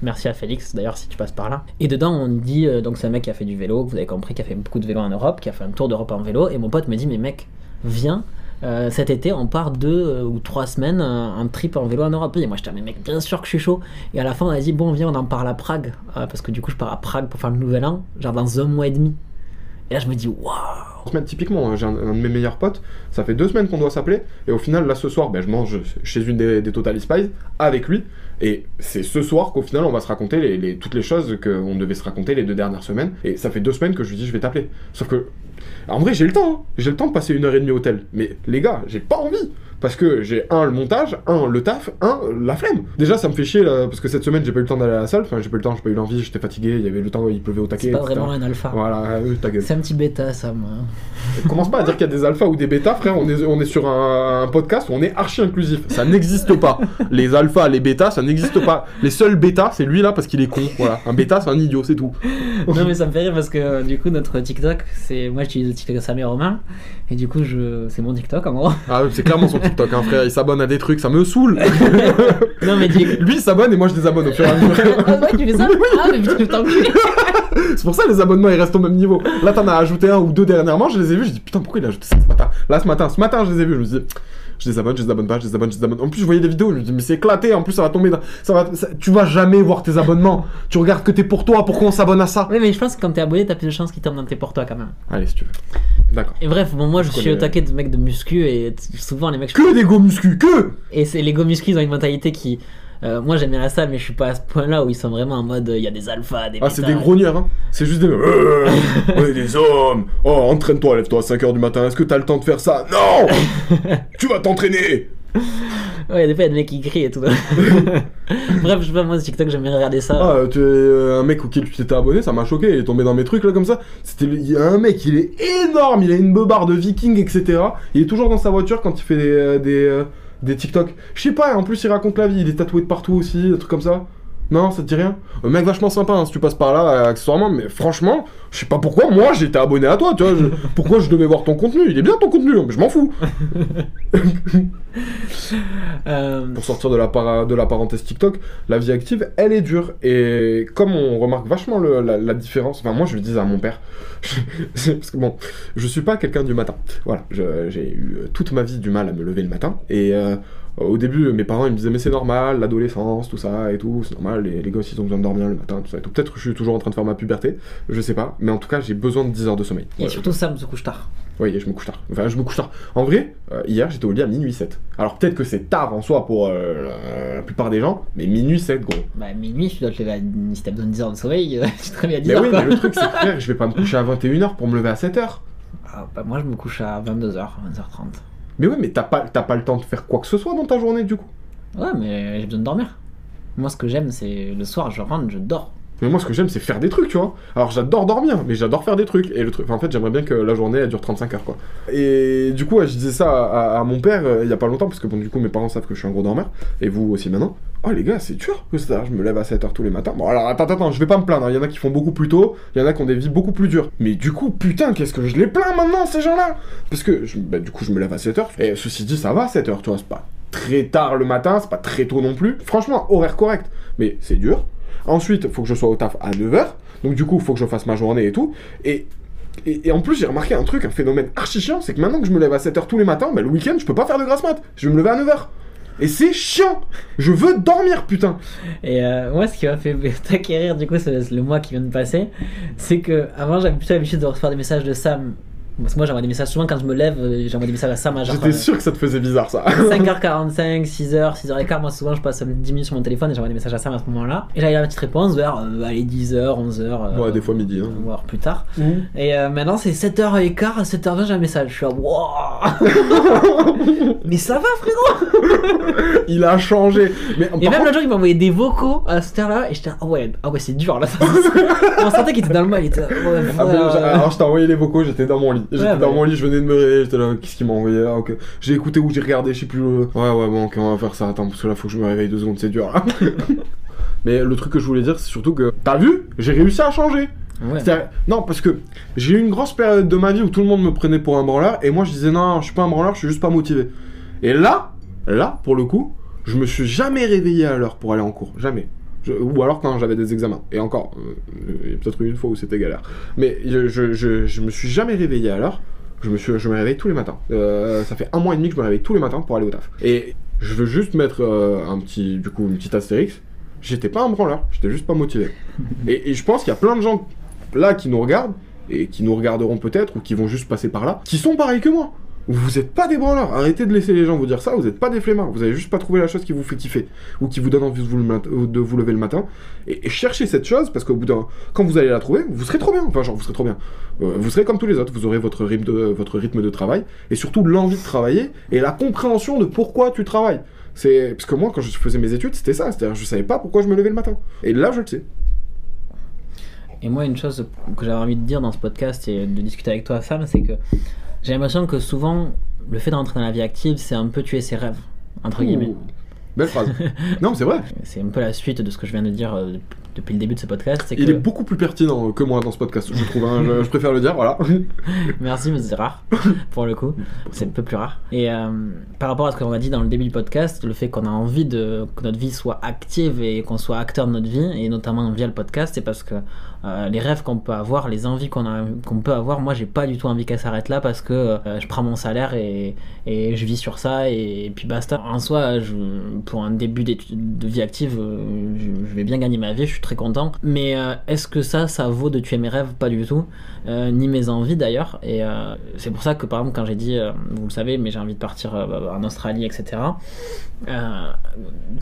B: Merci à Félix d'ailleurs si tu passes par là. Et dedans on dit, euh, donc c'est un mec qui a fait du vélo, vous avez compris, qui a fait beaucoup de vélo en Europe, qui a fait un tour d'Europe en vélo, et mon pote me dit mais mec, viens, euh, cet été, on part deux euh, ou trois semaines euh, en trip en vélo en Europe. Et moi, j'étais, mais mec, bien sûr que je suis chaud. Et à la fin, on a dit, bon, viens, on en parle à Prague. Euh, parce que du coup, je pars à Prague pour faire le nouvel an, genre dans un mois et demi. Et là, je me dis, waouh!
A: typiquement, hein, j'ai un, un de mes meilleurs potes, ça fait deux semaines qu'on doit s'appeler, et au final, là, ce soir, ben, je mange chez une des, des Total Spies avec lui, et c'est ce soir qu'au final, on va se raconter les- toutes les choses qu'on devait se raconter les deux dernières semaines, et ça fait deux semaines que je lui dis, je vais t'appeler. Sauf que, en vrai, j'ai le temps, hein. j'ai le temps de passer une heure et demie au hôtel, mais les gars, j'ai pas envie. Parce que j'ai un le montage, un le taf, un la flemme. Déjà ça me fait chier là, parce que cette semaine j'ai pas eu le temps d'aller à la salle, enfin j'ai pas eu le temps, j'ai pas eu l'envie, j'étais fatigué, il y avait le temps, il pleuvait au taquet.
B: C'est pas
A: etc.
B: vraiment un alpha.
A: Voilà, euh, ta gueule.
B: C'est un petit bêta, ça, moi.
A: Commence pas à dire qu'il y a des alphas ou des bêtas, frère. On est, on est sur un, un podcast où on est archi inclusif. Ça n'existe pas. Les alphas, les bêtas, ça n'existe pas. Les seuls bêtas, c'est lui là parce qu'il est con. Voilà. Un bêta, c'est un idiot, c'est tout.
B: non, mais ça me fait rire parce que euh, du coup, notre TikTok, c'est. Moi, j'utilise le TikTok de Sam et Romain. Et du coup, je... c'est mon TikTok en gros.
A: Ah, c'est clairement son TikTok, hein, frère. Il s'abonne à des trucs, ça me saoule. *laughs*
B: non, mais du
A: lui, il s'abonne et moi, je désabonne au fur et à mesure.
B: ah ouais, tu fais ça Ah, mais putain, je t'enculé *laughs*
A: C'est pour ça les abonnements ils restent au même niveau. Là t'en as ajouté un ou deux dernièrement, je les ai vus, je dis putain pourquoi il a ajouté ça ce matin? Là ce matin, ce matin je les ai vus, je me dis je les abonne, je les abonne pas, je les abonne, je les abonne. En plus je voyais des vidéos, je me dis mais c'est éclaté, en plus ça va tomber dans... ça va... ça- Tu vas jamais voir tes abonnements, tu regardes que t'es pour toi, pourquoi on s'abonne à ça?
B: Oui, mais je pense que quand t'es abonné, t'as plus de chances qu'il tombe dans tes pour toi quand même.
A: Allez si tu veux. D'accord.
B: Et bref, bon, moi je
A: Je
B: suis au taquet de mecs de muscu et souvent les mecs.
A: Que des go muscu, que
B: Et c'est les go muscu, ils ont une mentalité qui. Euh, moi j'aime bien la salle, mais je suis pas à ce point-là où ils sont vraiment en mode euh, il y a des alphas, des
A: Ah c'est des grognards hein. C'est juste des... On est des hommes. Oh entraîne-toi, lève-toi à 5h du matin, est-ce que t'as le temps de faire ça? Non! *laughs* Tu vas t'entraîner!
B: Ouais, des fois il y a des mecs qui crient et tout. *laughs* Bref, je sais pas, moi sur TikTok j'aime bien regarder ça.
A: Ah, tu es euh, un mec auquel tu t'étais abonné, ça m'a choqué, il est tombé dans mes trucs là comme ça. C'était, il y a un mec, il est énorme, il a une beubare de viking, etc. Il est toujours dans sa voiture quand il fait des, des, euh, des TikTok. Je sais pas, en plus il raconte la vie, il est tatoué de partout aussi, des trucs comme ça. Non, ça te dit rien Un mec vachement sympa, hein, si tu passes par là, euh, accessoirement, mais franchement, je sais pas pourquoi, moi j'étais abonné à toi, tu vois. je- *laughs* pourquoi je devais voir ton contenu? Il est bien ton contenu, hein, mais je m'en fous. *laughs*
B: Euh,
A: pour sortir de la, para- de la parenthèse TikTok, la vie active, elle est dure. Et comme on remarque vachement le- la, la différence, enfin moi je le disais à mon père, *laughs* parce que bon, je suis pas quelqu'un du matin. Voilà, j'ai eu euh, toute ma vie du mal à me lever le matin. Et euh, au début, mes parents ils me disaient mais c'est normal, l'adolescence, tout ça et tout, c'est normal, les, les gosses ils ont besoin de dormir le matin, tout ça et tout. Peut-être que je suis toujours en train de faire ma puberté, je sais pas, mais en tout cas j'ai besoin de 10 heures de sommeil.
B: Et
A: Ouais.
B: surtout Sam se couche tard.
A: Oui, je me couche tard. Enfin, je me couche tard. En vrai, euh, hier, j'étais au lit à minuit 7. Alors, peut-être que c'est tard en soi pour euh, la, la plupart des gens, mais minuit 7, gros.
B: Bah, minuit, tu dois te lever à... Si t'as besoin de 10 heures de sommeil, *laughs* tu te réveilles à 10
A: Mais
B: heures
A: oui,
B: quoi.
A: mais le truc, c'est que frère, je vais pas me coucher à 21h pour me lever à 7h.
B: Ah, bah, moi je me couche à 22h, 20h30.
A: Mais ouais, mais t'as pas, t'as pas le temps de faire quoi que ce soit dans ta journée, du coup.
B: Ouais, mais j'ai besoin de dormir. Moi, ce que j'aime, c'est le soir, je rentre, je dors.
A: Mais moi, ce que j'aime, c'est faire des trucs, tu vois. Alors, j'adore dormir, mais j'adore faire des trucs. Et le truc, en fait, j'aimerais bien que la journée, elle dure 35 heures, quoi. Et du coup, je disais ça à, à mon père euh, il y a pas longtemps, parce que bon, du coup, mes parents savent que je suis un gros dormeur. Et vous aussi maintenant. Oh, les gars, c'est dur que ça. Je me lève à 7 heures tous les matins. Bon, alors, attends, attends, je vais pas me plaindre. hein. Il y en a qui font beaucoup plus tôt. Il y en a qui ont des vies beaucoup plus dures. Mais du coup, putain, qu'est-ce que je les plains maintenant, ces gens-là? Parce que, bah, du coup, je me lève à 7 heures. Et ceci dit, ça va, 7 heures, tu vois. C'est pas très tard le matin, c'est pas très tôt non plus. Franchement, horaire correct. Mais c'est dur. Ensuite, il faut que je sois au taf à 9h. Donc du coup, il faut que je fasse ma journée et tout. Et, et, en plus, j'ai remarqué un truc, un phénomène archi chiant, c'est que maintenant que je me lève à 7h tous les matins, bah, le week-end, je peux pas faire de grasse mat. Je vais me lever à 9h. Et c'est chiant Je veux dormir, putain
B: Et euh, moi, ce qui m'a fait *laughs* t'acquérir, du coup, le mois qui vient de passer, c'est que avant j'avais plutôt l'habitude de recevoir des messages de Sam. Parce que moi, j'envoie des messages souvent quand je me lève, euh, j'envoie des messages à Sam à genre.
A: J'étais sûr que ça te faisait bizarre, ça.
B: 5h45, 6h, 6h15, moi souvent je passe 10 minutes sur mon téléphone et j'envoie des messages à Sam à ce moment-là. Et j'avais la petite réponse vers, euh, allez, 10h, 11h.
A: Ouais, des fois midi, hein.
B: Voire plus tard. Et euh, maintenant c'est 7h15, à 7h20 j'ai un message. Je suis là, wow *laughs* Mais ça va frérot *laughs*
A: Il a changé. Mais
B: Et même
A: contre-
B: le jour il m'a envoyé des vocaux à cette heure-là et j'étais ah ouais, ah ouais c'est dur là. *laughs* On sentait qu'il était dans le mal, il était là, ouais,
A: Ah, mais alors je t'ai envoyé les vocaux, j'étais dans mon lit. J'étais
B: Ouais,
A: dans mon lit, je venais de me réveiller, j'étais là, qu'est-ce qu'il m'a envoyé? Là ok. J'ai écouté ou j'ai regardé, je sais plus. euh, Ouais, ouais, bon, ok, on va faire ça. Attends, parce que là, faut que je me réveille deux secondes, c'est dur là. Mais le truc que je voulais dire, c'est surtout que, t'as vu? J'ai réussi à changer. Non, parce que j'ai eu une grosse période de ma vie où tout le monde me prenait pour un branleur, et moi je disais non, je suis pas un branleur, je suis juste pas motivé. Et là, là, pour le coup, je me suis jamais réveillé à l'heure pour aller en cours, jamais. Ou alors quand j'avais des examens. Et encore, euh, il y a peut-être eu une fois où c'était galère. Mais je, je, me suis jamais réveillé à l'heure. Je me suis, je me réveille tous les matins. Euh, ça fait un mois et demi que je me réveille tous les matins pour aller au taf. Et je veux juste mettre euh, un petit, du coup, une petite astérix. J'étais pas un branleur, j'étais juste pas motivé. et je pense qu'il y a plein de gens là qui nous regardent et qui nous regarderont peut-être ou qui vont juste passer par là, qui sont pareils que moi. Vous êtes pas des branleurs. Arrêtez de laisser les gens vous dire ça. Vous êtes pas des flemmards. Vous avez juste pas trouvé la chose qui vous fait kiffer ou qui vous donne envie de vous, lever le matin. Et, cherchez cette chose parce qu'au bout d'un, quand vous allez la trouver, vous serez trop bien. Enfin, genre, vous serez trop bien. Euh, vous serez comme tous les autres. Vous aurez votre rythme de, votre rythme de travail et surtout l'envie de travailler et la compréhension de pourquoi tu travailles. C'est parce que moi, quand je faisais mes études, c'était ça. C'est-à-dire, je savais pas pourquoi je me levais le matin. Et là, je le sais.
B: Et moi, une chose que j'avais envie de dire dans ce podcast et de discuter avec toi, Sam, c'est que j'ai l'impression que souvent, le fait d'entrer dans la vie active, c'est un peu tuer ses rêves, entre guillemets.
A: Ouh. Belle phrase. *laughs* non, mais c'est vrai.
B: C'est un peu la suite de ce que je viens de dire euh, depuis le début de ce podcast. C'est
A: Il est beaucoup plus pertinent que moi dans ce podcast, je trouve. hein. Je, je préfère le dire, voilà. *laughs*
B: Merci, mais c'est rare, pour le coup. C'est un peu plus rare. Et euh, par rapport à ce qu'on a dit dans le début du podcast, le fait qu'on a envie de, que notre vie soit active et qu'on soit acteur de notre vie, et notamment via le podcast, c'est parce que euh, les rêves qu'on peut avoir, les envies qu'on peut avoir, moi j'ai pas du tout envie qu'elles s'arrêtent là parce que euh, je prends mon salaire et, et je vis sur ça et, puis basta. En soi, je, pour un début de vie active, je, je vais bien gagner ma vie, je suis content. Mais euh, est-ce que ça, ça vaut de tuer mes rêves? Pas du tout. Euh, ni mes envies d'ailleurs. Et euh, c'est pour ça que par exemple quand j'ai dit, vous le savez, mais j'ai envie de partir euh, en Australie, etc. Euh,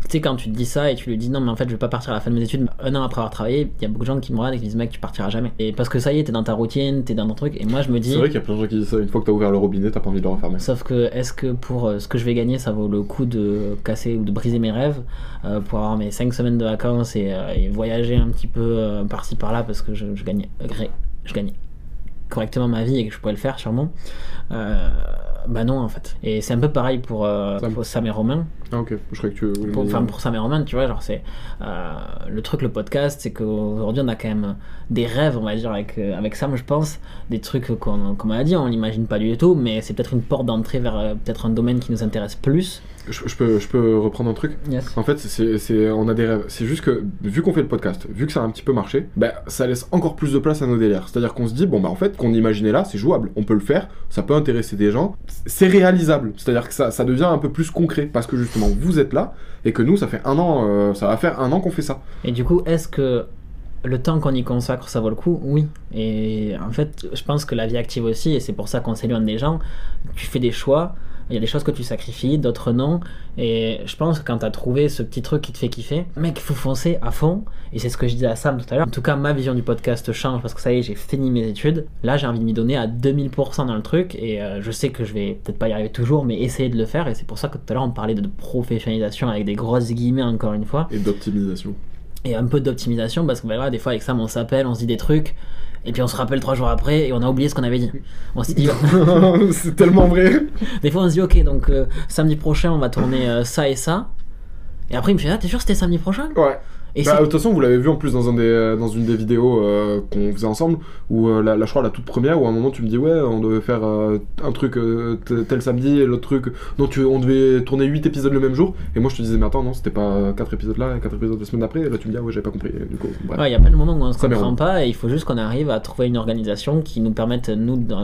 B: tu sais quand tu te dis ça et tu lui dis non mais en fait je vais pas partir à la fin de mes études, un an après avoir travaillé, il y a beaucoup de gens qui me regardent et qui disent mec tu partiras jamais. Et parce que ça y est, t'es dans ta routine, t'es dans ton truc. Et moi je me dis.
A: C'est vrai qu'il y a plein de gens qui disent ça. Une fois que t'as ouvert le robinet, t'as pas envie de le refermer.
B: Sauf que est-ce que pour euh, ce que je vais gagner, ça vaut le coup de casser ou de briser mes rêves euh, pour avoir mes 5 semaines de vacances et, euh, et voyager un petit peu euh, par-ci par-là parce que je, je gagnais gré- je gagnais correctement ma vie et que je pourrais le faire sûrement. Euh, bah non en fait. Et c'est un peu pareil pour, euh, pour Sam et Romain.
A: Ah, ok. Je croyais que tu.
B: Pour, enfin, pour Sam et Roman, tu vois, genre c'est euh, le truc, le podcast, c'est qu'aujourd'hui on a quand même des rêves, on va dire, avec, euh, avec Sam, je pense, des trucs qu'on, on a dit, on n'imagine pas du tout, mais c'est peut-être une porte d'entrée vers euh, peut-être un domaine qui nous intéresse plus.
A: Je, je peux, je peux reprendre un truc
B: Yes.
A: En fait, c'est, on a des rêves. C'est juste que, vu qu'on fait le podcast, vu que ça a un petit peu marché, bah, ça laisse encore plus de place à nos délires. C'est-à-dire qu'on se dit, bon, bah, en fait, qu'on imaginait là, c'est jouable. On peut le faire, ça peut intéresser des gens. C'est réalisable. C'est-à-dire que ça, ça devient un peu plus concret. Parce que justement, vous êtes là, et que nous, ça fait un an, euh, ça va faire un an qu'on fait ça.
B: Et du coup, est-ce que le temps qu'on y consacre, ça vaut le coup? Oui. Et en fait, je pense que la vie active aussi, et c'est pour ça qu'on s'éloigne des gens, tu fais des choix, il y a des choses que tu sacrifies, d'autres non. Et je pense que quand t'as trouvé ce petit truc qui te fait kiffer, mec, il faut foncer à fond. Et c'est ce que je disais à Sam tout à l'heure. En tout cas, ma vision du podcast change parce que ça y est, j'ai fini mes études. Là, j'ai envie de m'y donner à 2000% dans le truc. Et euh, je sais que je vais peut-être pas y arriver toujours, mais essayer de le faire. Et c'est pour ça que tout à l'heure, on parlait de professionnalisation avec des grosses guillemets, encore une fois.
A: Et d'optimisation.
B: et un peu d'optimisation parce que bah, voilà, des fois avec Sam on s'appelle, on se dit des trucs et puis on se rappelle trois jours après et on a oublié ce qu'on avait dit. On s'est dit, *laughs*
A: c'est tellement vrai.
B: des fois on se dit ok donc euh, samedi prochain on va tourner euh, ça et ça. Et après il me fait ah t'es sûr que c'était samedi prochain?
A: Ouais.
B: Et
A: Bah, de toute façon, vous l'avez vu en plus dans, un des, euh, dans une des vidéos euh, qu'on faisait ensemble, où euh, la, la- je crois la toute première, où à un moment tu me dis ouais, on devait faire euh, un truc tel samedi et l'autre truc, non, tu, on devait tourner 8 épisodes le même jour, et moi je te disais mais attends, non, c'était pas 4 épisodes là et 4 épisodes la semaine d'après, et là tu me dis ah ouais, j'avais pas compris, et du coup, bref.
B: Ouais, il y a plein de moments où on se
A: Ça
B: comprend pas et il faut juste qu'on arrive à trouver une organisation qui nous permette, nous, de,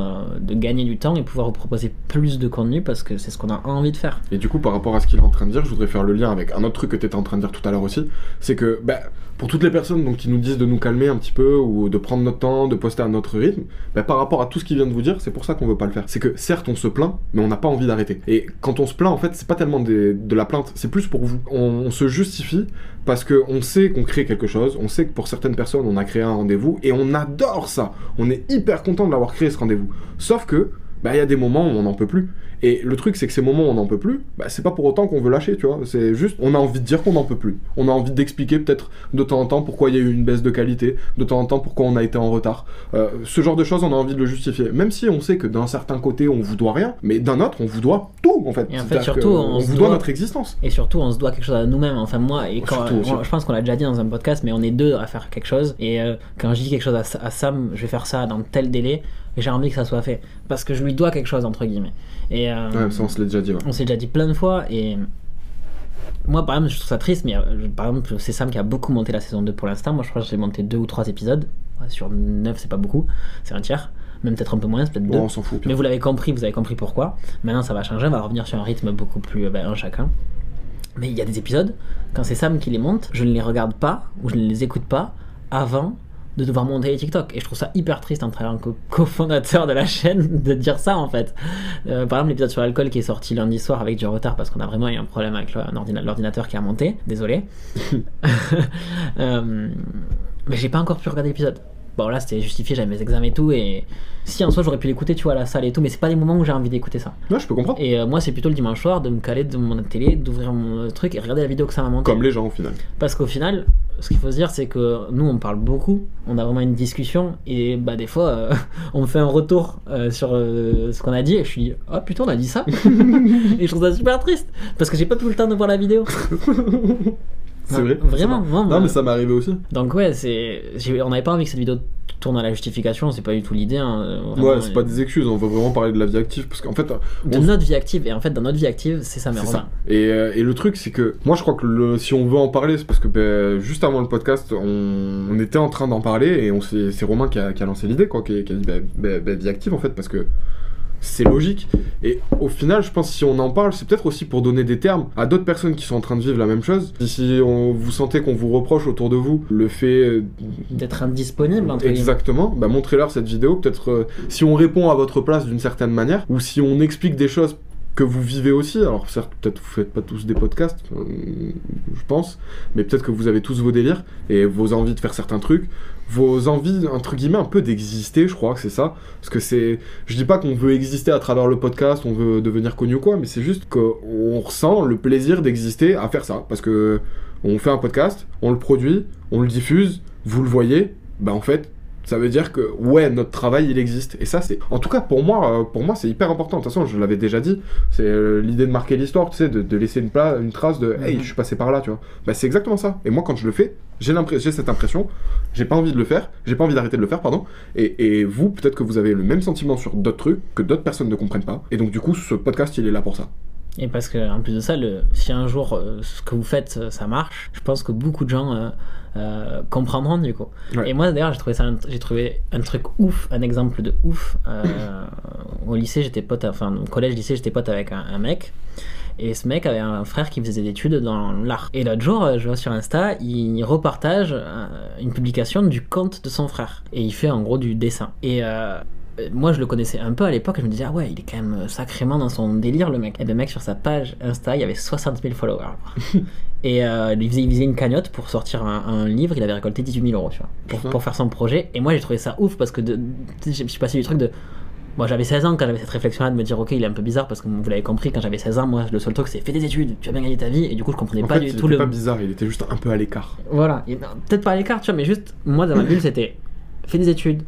B: de gagner du temps et pouvoir vous proposer plus de contenu parce que c'est ce qu'on a envie de faire.
A: Et du coup, par rapport à ce qu'il est en train de dire, je voudrais faire le lien avec un autre truc que tu étais en train de dire tout à l'heure aussi. C'est que, bah, pour toutes les personnes donc, qui nous disent de nous calmer un petit peu ou de prendre notre temps, de poster à notre rythme, bah, par rapport à tout ce qu'il vient de vous dire, c'est pour ça qu'on veut pas le faire. C'est que certes, on se plaint, mais on n'a pas envie d'arrêter. Et quand on se plaint, en fait, c'est pas tellement de la plainte, c'est plus pour vous. On, se justifie parce que on sait qu'on crée quelque chose, on sait que pour certaines personnes, on a créé un rendez-vous et on adore ça. On est hyper content de l'avoir créé ce rendez-vous. Sauf que, bah, il y a des moments où on n'en peut plus. Et le truc, c'est que ces moments où on n'en peut plus, bah, c'est pas pour autant qu'on veut lâcher, tu vois. C'est juste, on a envie de dire qu'on n'en peut plus. On a envie d'expliquer peut-être de temps en temps pourquoi il y a eu une baisse de qualité, de temps en temps pourquoi on a été en retard. Euh, ce genre de choses, on a envie de le justifier. Même si on sait que d'un certain côté, on vous doit rien, mais d'un autre, on vous doit tout, en fait.
B: Et en fait, surtout, on
A: vous doit
B: doit-
A: notre existence.
B: Et surtout, on se doit quelque chose à nous-mêmes. Enfin, moi, et quand,
A: Surtout aussi.
B: on- je pense qu'on l'a déjà dit dans un podcast, mais on est deux à faire quelque chose. Et euh, quand je dis quelque chose à, à Sam, je vais faire ça dans tel délai, j'ai envie que ça soit fait. Parce que je lui dois quelque chose, entre guillemets. Et, euh,
A: Ouais, ça, on se l'est déjà dit, ouais.
B: on s'est déjà dit plein de fois. Et moi, par exemple, je trouve ça triste, mais euh, par exemple, c'est Sam qui a beaucoup monté la saison 2 pour l'instant. Moi, je crois que j'ai monté deux ou trois épisodes. Ouais, sur 9, c'est pas beaucoup. C'est un tiers. Même peut-être un peu moins, peut-être deux.
A: On s'en fout.
B: Mais vous l'avez compris, vous avez compris pourquoi. Maintenant, ça va changer, on va revenir sur un rythme beaucoup plus euh, ben, un chacun. Mais il y a des épisodes, quand c'est Sam qui les monte, je ne les regarde pas ou je ne les écoute pas avant de devoir monter les TikTok. Et je trouve ça hyper triste en tant que cofondateur de la chaîne *laughs* de dire ça en fait. Euh, par exemple, l'épisode sur l'alcool qui est sorti lundi soir avec du retard parce qu'on a vraiment eu un problème avec l'ordinateur qui a monté. Désolé. *laughs* *laughs* Euh, mais j'ai pas encore pu regarder l'épisode. Bon là c'était justifié, j'avais mes examens et tout et si en soi j'aurais pu l'écouter tu vois à la salle et tout mais c'est pas des moments où j'ai envie d'écouter ça.
A: Ouais, je peux comprendre.
B: Et euh, moi c'est plutôt le dimanche soir de me caler de mon télé, d'ouvrir mon truc et regarder la vidéo que ça m'a monté.
A: Comme les gens, au final.
B: Parce qu'au final, ce qu'il faut se dire, c'est que nous, on parle beaucoup, on a vraiment une discussion, et bah des fois, euh, *laughs* on me fait un retour euh, sur euh, ce qu'on a dit, et je suis dit, oh putain, on a dit ça *laughs* Et je trouve ça super triste, parce que j'ai pas tout le temps de voir la vidéo. *laughs*
A: C'est vrai.
B: Vraiment, non,
A: mais ça m'est arrivé aussi.
B: Donc ouais, c'est, j'ai- on n'avait pas envie que cette vidéo tourne à la justification, c'est pas du tout l'idée. hein, vraiment,
A: Ouais, c'est pas des excuses, on veut vraiment parler de la vie active, parce qu'en fait,
B: De
A: on-
B: notre vie active, et en fait, dans notre vie active, c'est ça, mais
A: C'est ça. Et, euh, et le truc, c'est que moi, je crois que le, si on veut en parler, c'est parce que ben, juste avant le podcast, on, on était en train d'en parler et on s'est- c'est Romain qui a, qui a lancé l'idée, quoi, qui, qui a dit ben, ben, ben, vie active en fait, parce que c'est logique. Et au final, je pense que si on en parle, c'est peut-être aussi pour donner des termes à d'autres personnes qui sont en train de vivre la même chose. Si- on, vous sentez qu'on vous reproche autour de vous le fait euh,
B: D'être indisponible, entre guillemets.
A: Exactement, bah montrez-leur cette vidéo, peut-être euh, si on répond à votre place d'une certaine manière, ou si on explique des choses que vous vivez aussi, alors certes peut-être vous faites pas tous des podcasts, euh, je pense, mais peut-être que vous avez tous vos délires et vos envies de faire certains trucs, vos envies entre guillemets un peu d'exister, je crois que c'est ça, parce que c'est, je dis pas qu'on veut exister à travers le podcast, on veut devenir connu ou quoi, mais c'est juste qu'on ressent le plaisir d'exister à faire ça, parce que on fait un podcast, on le produit, on le diffuse, vous le voyez, bah en fait ça veut dire que ouais notre travail il existe. Et ça c'est en tout cas pour moi euh, pour moi c'est hyper important. De toute façon je l'avais déjà dit c'est euh, l'idée de marquer l'histoire tu sais de, de laisser une, pla- une trace de hey
B: Mhm.
A: je suis passé par là tu vois. Bah c'est exactement ça. Et moi quand je le fais j'ai l'impression j'ai cette impression j'ai pas envie de le faire j'ai pas envie d'arrêter de le faire pardon. Et, et vous peut-être que vous avez le même sentiment sur d'autres trucs que d'autres personnes ne comprennent pas. Et donc du coup ce podcast il est là pour ça
B: Et parce que en plus de ça, le, si un jour euh, ce que vous faites euh, ça marche, je pense que beaucoup de gens euh, euh, comprendront du coup.
A: Ouais.
B: Et moi d'ailleurs j'ai trouvé ça, un- j'ai trouvé un truc ouf, un exemple de ouf. Au lycée j'étais pote, enfin au collège lycée j'étais pote avec un, un mec. Et ce mec avait un frère qui faisait des études dans l'art. Et l'autre jour, je vois sur Insta, il repartage une publication du compte de son frère. Et il fait en gros du dessin. Et moi, je le connaissais un peu à l'époque. Je me disais, ah ouais, il est quand même sacrément dans son délire, le mec. Et le mec, sur sa page Insta, il y avait 60 000 followers. *laughs* et euh, il, faisait, il faisait une cagnotte pour sortir un, un livre. Il avait récolté 18 000 euros, tu vois, pour, faire son projet. Et moi, j'ai trouvé ça ouf parce que de, je suis passé du truc de Moi, j'avais 16 ans quand j'avais cette réflexion-là de me dire, ok, il est un peu bizarre parce que vous l'avez compris, quand j'avais 16 ans, moi, le seul truc, c'est fais des études, tu vas bien gagner ta vie, et du coup, je comprenais
A: En
B: pas
A: fait,
B: du tout le.
A: pas bizarre, il était juste un peu à l'écart.
B: Voilà, Et peut-être pas à l'écart, tu vois, mais juste, moi, dans ma bulle, c'était fais des études,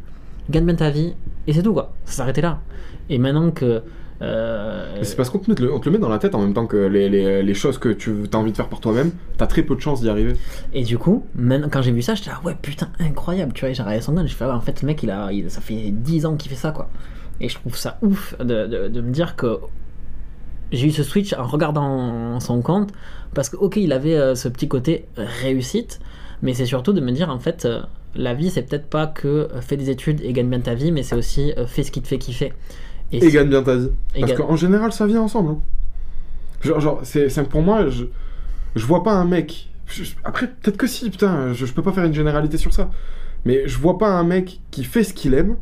B: gagne bien ta vie, et c'est tout, quoi. Ça s'arrêtait là. Et maintenant que. euh,
A: c'est parce qu'on te, le, on te le met dans la tête en même temps que les, les, les choses que tu as envie de faire par toi-même, t'as très peu de chances d'y arriver.
B: Et du coup, maintenant, quand j'ai vu ça, j'étais là, ouais, putain, incroyable, tu vois, j'ai regardé son gun, j'ai fait, ah ouais, en fait, le mec, il a, il- ça fait 10 ans qu'il fait ça, quoi. Et je trouve ça ouf de, de, de me dire que j'ai eu ce switch en regardant son compte, parce que, ok, il avait euh, ce petit côté réussite, mais c'est surtout de me dire, en fait, euh, la vie, c'est peut-être pas que euh, fais des études et gagne bien ta vie, mais c'est aussi euh, fais ce qui te fait kiffer.
A: Et,
B: si-
A: gagne bien ta vie.
B: Et
A: Parce
B: gagne-
A: qu'en général, ça vient ensemble. hein. Genre, genre c'est, pour moi, je, je vois pas un mec. je- après, peut-être que si, putain, je, je peux pas faire une généralité sur ça. Mais je vois pas un mec qui fait ce qu'il aime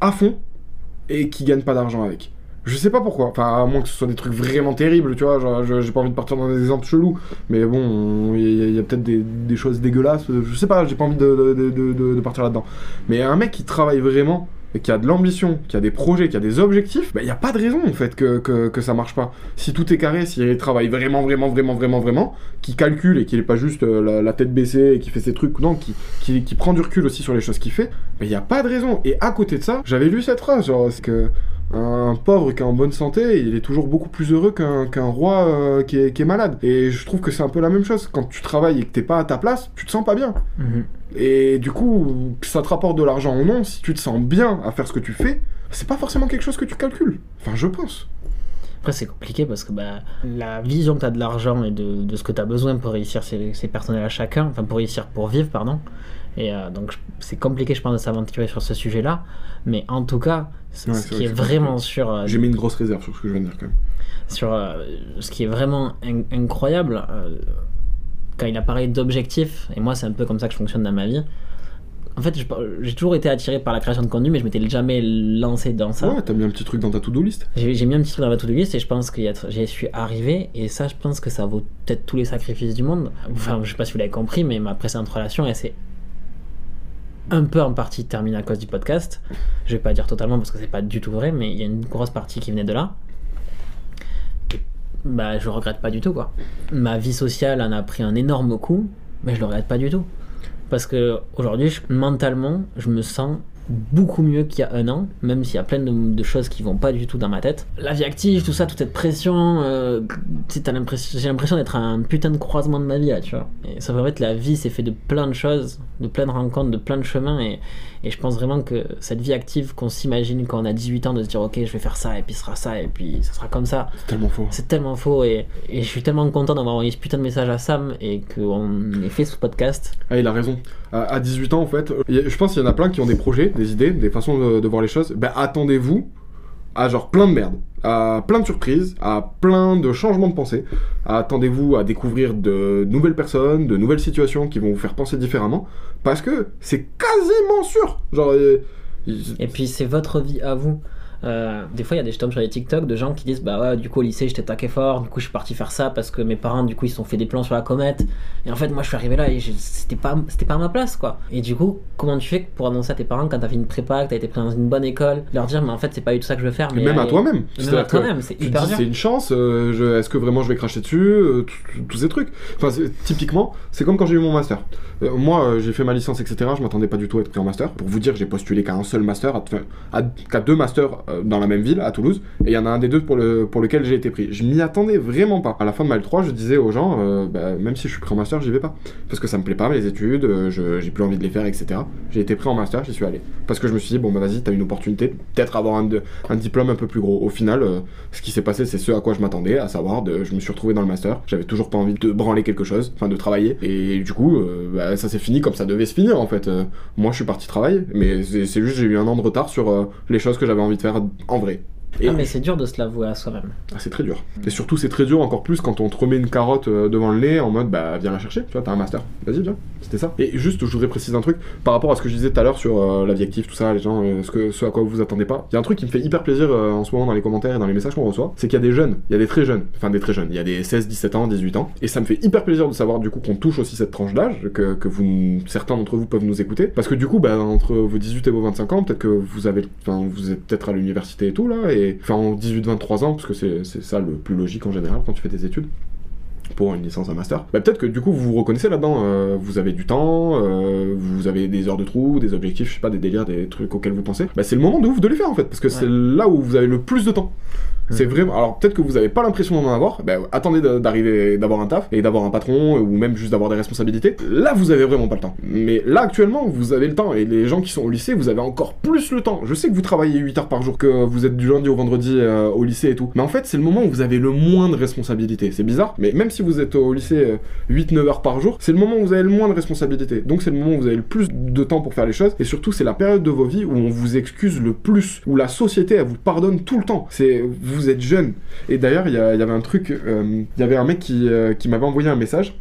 A: à fond et qui gagne pas d'argent avec. Je sais pas pourquoi. Enfin, à moins que ce soit des trucs vraiment terribles, tu vois. J'ai pas envie de partir dans des exemples chelous. Mais bon, il y a, peut-être des, des choses dégueulasses. Je sais pas, j'ai pas envie de, de- de- partir là-dedans. Mais un mec qui travaille vraiment, et qui a de l'ambition, qui a des projets, qui a des objectifs, il n'y a pas de raison en fait que, que, que ça marche pas. Si tout est carré, s'il travaille vraiment, vraiment, vraiment, vraiment, vraiment, qui calcule et qu'il est pas juste euh, la, tête baissée et qui fait ses trucs, non, qui, qui, qui prend du recul aussi sur les choses qu'il fait, il n'y a pas de raison. Et à côté de ça, j'avais lu cette phrase, genre, c'est que un pauvre qui est en bonne santé, il est toujours beaucoup plus heureux qu'un roi euh, qui, est, qui est malade. Et je trouve que c'est un peu la même chose. Quand tu travailles et que t'es pas à ta place, tu te sens pas bien.
B: Mhm.
A: Et du coup, que ça te rapporte de l'argent ou non, si tu te sens bien à faire ce que tu fais, c'est pas forcément quelque chose que tu calcules. Enfin, je pense.
B: Après, c'est compliqué parce que bah, la vision que tu as de l'argent et de, de ce que tu as besoin pour réussir, c'est personnel à chacun, enfin pour réussir, pour vivre, pardon. Et euh, donc, c'est compliqué, je pense, de s'aventurer sur ce sujet-là. Mais en tout cas, ce
A: Ouais,
B: ce
A: c'est
B: qui est vraiment sur, euh,
A: J'ai mis une grosse réserve sur ce que je viens de dire quand même.
B: sur euh, ce qui est vraiment in- incroyable, euh, quand il a parlé d'objectifs, et moi, c'est un peu comme ça que je fonctionne dans ma vie. En fait, j'ai toujours été attiré par la création de contenu, mais je m'étais jamais lancé dans ça.
A: Ouais, t'as mis un petit truc dans ta to-do list.
B: J'ai j'ai mis un petit truc dans ma to-do list et je pense que j'y suis arrivé et ça je pense que ça vaut peut-être tous les sacrifices du monde. Enfin je sais pas si vous l'avez compris mais ma précédente relation elle s'est un peu en partie terminée à cause du podcast. Je vais pas dire totalement parce que c'est pas du tout vrai mais il y a une grosse partie qui venait de là. Et, bah je regrette pas du tout quoi. Ma vie sociale en a pris un énorme coup mais je le regrette pas du tout. Parce que aujourd'hui, mentalement, je me sens beaucoup mieux qu'il y a un an, même s'il y a plein de, choses qui vont pas du tout dans ma tête. La vie active, tout ça, toute cette pression, euh, j'ai l'impression d'être un putain de croisement de ma vie là, tu vois. Et ça fait en la vie, c'est fait de plein de choses, de plein de rencontres, de plein de chemins, et, et je pense vraiment que cette vie active qu'on s'imagine quand on a 18 ans, de se dire ok, je vais faire ça, et puis ce sera ça, et puis ça sera comme ça,
A: C'est tellement faux.
B: c'est tellement faux, et, et je suis tellement content d'avoir envoyé ce putain de message à Sam, et qu'on ait fait ce podcast.
A: Ah, il a raison. À, à 18 ans, en fait, euh, je pense qu'il y en a plein qui ont des projets, des idées, des façons de, de voir les choses. Ben, attendez-vous à genre plein de merde, à plein de surprises, à plein de changements de pensée. Attendez-vous à découvrir de nouvelles personnes, de nouvelles situations qui vont vous faire penser différemment, parce que c'est quasiment sûr. Euh,
B: Et puis c'est votre vie à vous. Euh, des fois, il y a des je tombe sur les TikTok de gens qui disent Bah ouais, du coup, au lycée, j'étais taqué fort, du coup, je suis parti faire ça parce que mes parents, du coup, ils se sont fait des plans sur la comète. Et en fait, moi, je suis arrivé là et c'était pas, pas à ma place, quoi. Et du coup, comment tu fais pour annoncer à tes parents quand t'as fait une prépa, que t'as été pris dans une bonne école, leur dire Mais en fait, c'est pas du tout ça que je veux faire. Mais
A: même à toi-même.
B: Même
A: C'est-à-dire
B: à
A: que
B: toi-même, c'est hyper
A: une chance, euh, est-ce que vraiment je vais cracher dessus, euh, tous ces trucs. Enfin, typiquement, c'est comme quand j'ai eu mon master. Moi, j'ai fait ma licence, etc. Je m'attendais pas du tout à être pris en master. Pour vous dire, j'ai postulé qu'à un seul master, à, enfin, à- qu'à deux masters dans la même ville, à Toulouse, et il y en a un des deux pour, le, pour lequel j'ai été pris. Je m'y attendais vraiment pas. À la fin de ma L3, je disais aux gens, euh, bah, même si je suis pris en master, j'y vais pas. Parce que ça me plaît pas, mes études, euh, j'ai plus envie de les faire, etc. J'ai été pris en master, j'y suis allé. Parce que je me suis dit, bon, bah vas-y, t'as une opportunité, peut-être avoir un, un diplôme un peu plus gros. Au final, euh, ce qui s'est passé, c'est ce à quoi je m'attendais, à savoir, de, je me suis retrouvé dans le master, j'avais toujours pas envie de branler quelque chose, enfin de travailler, et du coup, euh, bah, ça s'est fini comme ça devait se finir en fait. Euh, moi, je suis parti travailler, mais c'est juste, j'ai eu un an de retard sur euh, les choses que j'avais envie de faire en vrai. Et
B: Ah, mais c'est dur de se l'avouer à soi-même.
A: Ah, c'est très dur. Et surtout, c'est très dur encore plus quand on te remet une carotte euh, devant le nez en mode bah viens la chercher, tu vois, t'as un master, vas-y, viens. C'était ça. Et juste, je voudrais préciser un truc par rapport à ce que je disais tout à l'heure sur euh, la vie active, tout ça, les gens, euh, ce, que, ce à quoi vous vous attendez pas. Il y a un truc qui me fait hyper plaisir euh, en ce moment dans les commentaires et dans les messages qu'on reçoit, c'est qu'il y a des jeunes, il y a des très jeunes, enfin des très jeunes, il y a des 16, 17 ans, 18 ans, et ça me fait hyper plaisir de savoir du coup qu'on touche aussi cette tranche d'âge, que, que vous, certains d'entre vous peuvent nous écouter, parce que du coup, bah, entre vos 18 et vos 25 ans, peut-être que vous avez, enfin, vous êtes peut-être à l'université et tout là, et enfin en 18-23 ans, parce que c'est ça le plus logique en général quand tu fais tes études pour une licence, un master, bah, peut-être que du coup vous vous reconnaissez là-dedans. euh, vous avez du temps, euh, vous avez des heures de trou, des objectifs, je sais pas, des délires, des trucs auxquels vous pensez. Bah, c'est le moment de ouf de les faire en fait, parce que c'est là où vous avez le plus de temps. C'est vraiment. Alors peut-être que vous avez pas l'impression d'en avoir. Bah, attendez de- d'arriver, d'avoir un taf et d'avoir un patron ou même juste d'avoir des responsabilités. Là, vous avez vraiment pas le temps. Mais là, actuellement, vous avez le temps et les gens qui sont au lycée, vous avez encore plus le temps. Je sais que vous travaillez 8 heures par jour, que vous êtes du lundi au vendredi euh, au lycée et tout. Mais en fait, c'est le moment où vous avez le moins de responsabilités. C'est bizarre, mais même si vous êtes au lycée 8-9 heures par jour, c'est le moment où vous avez le moins de responsabilités. Donc c'est le moment où vous avez le plus de temps pour faire les choses. Et surtout, c'est la période de vos vies où on vous excuse le plus, où la société, elle vous pardonne tout le temps. C'est êtes jeune. Et d'ailleurs, il y, avait un truc, euh, il y avait un mec qui, euh, qui m'avait envoyé un message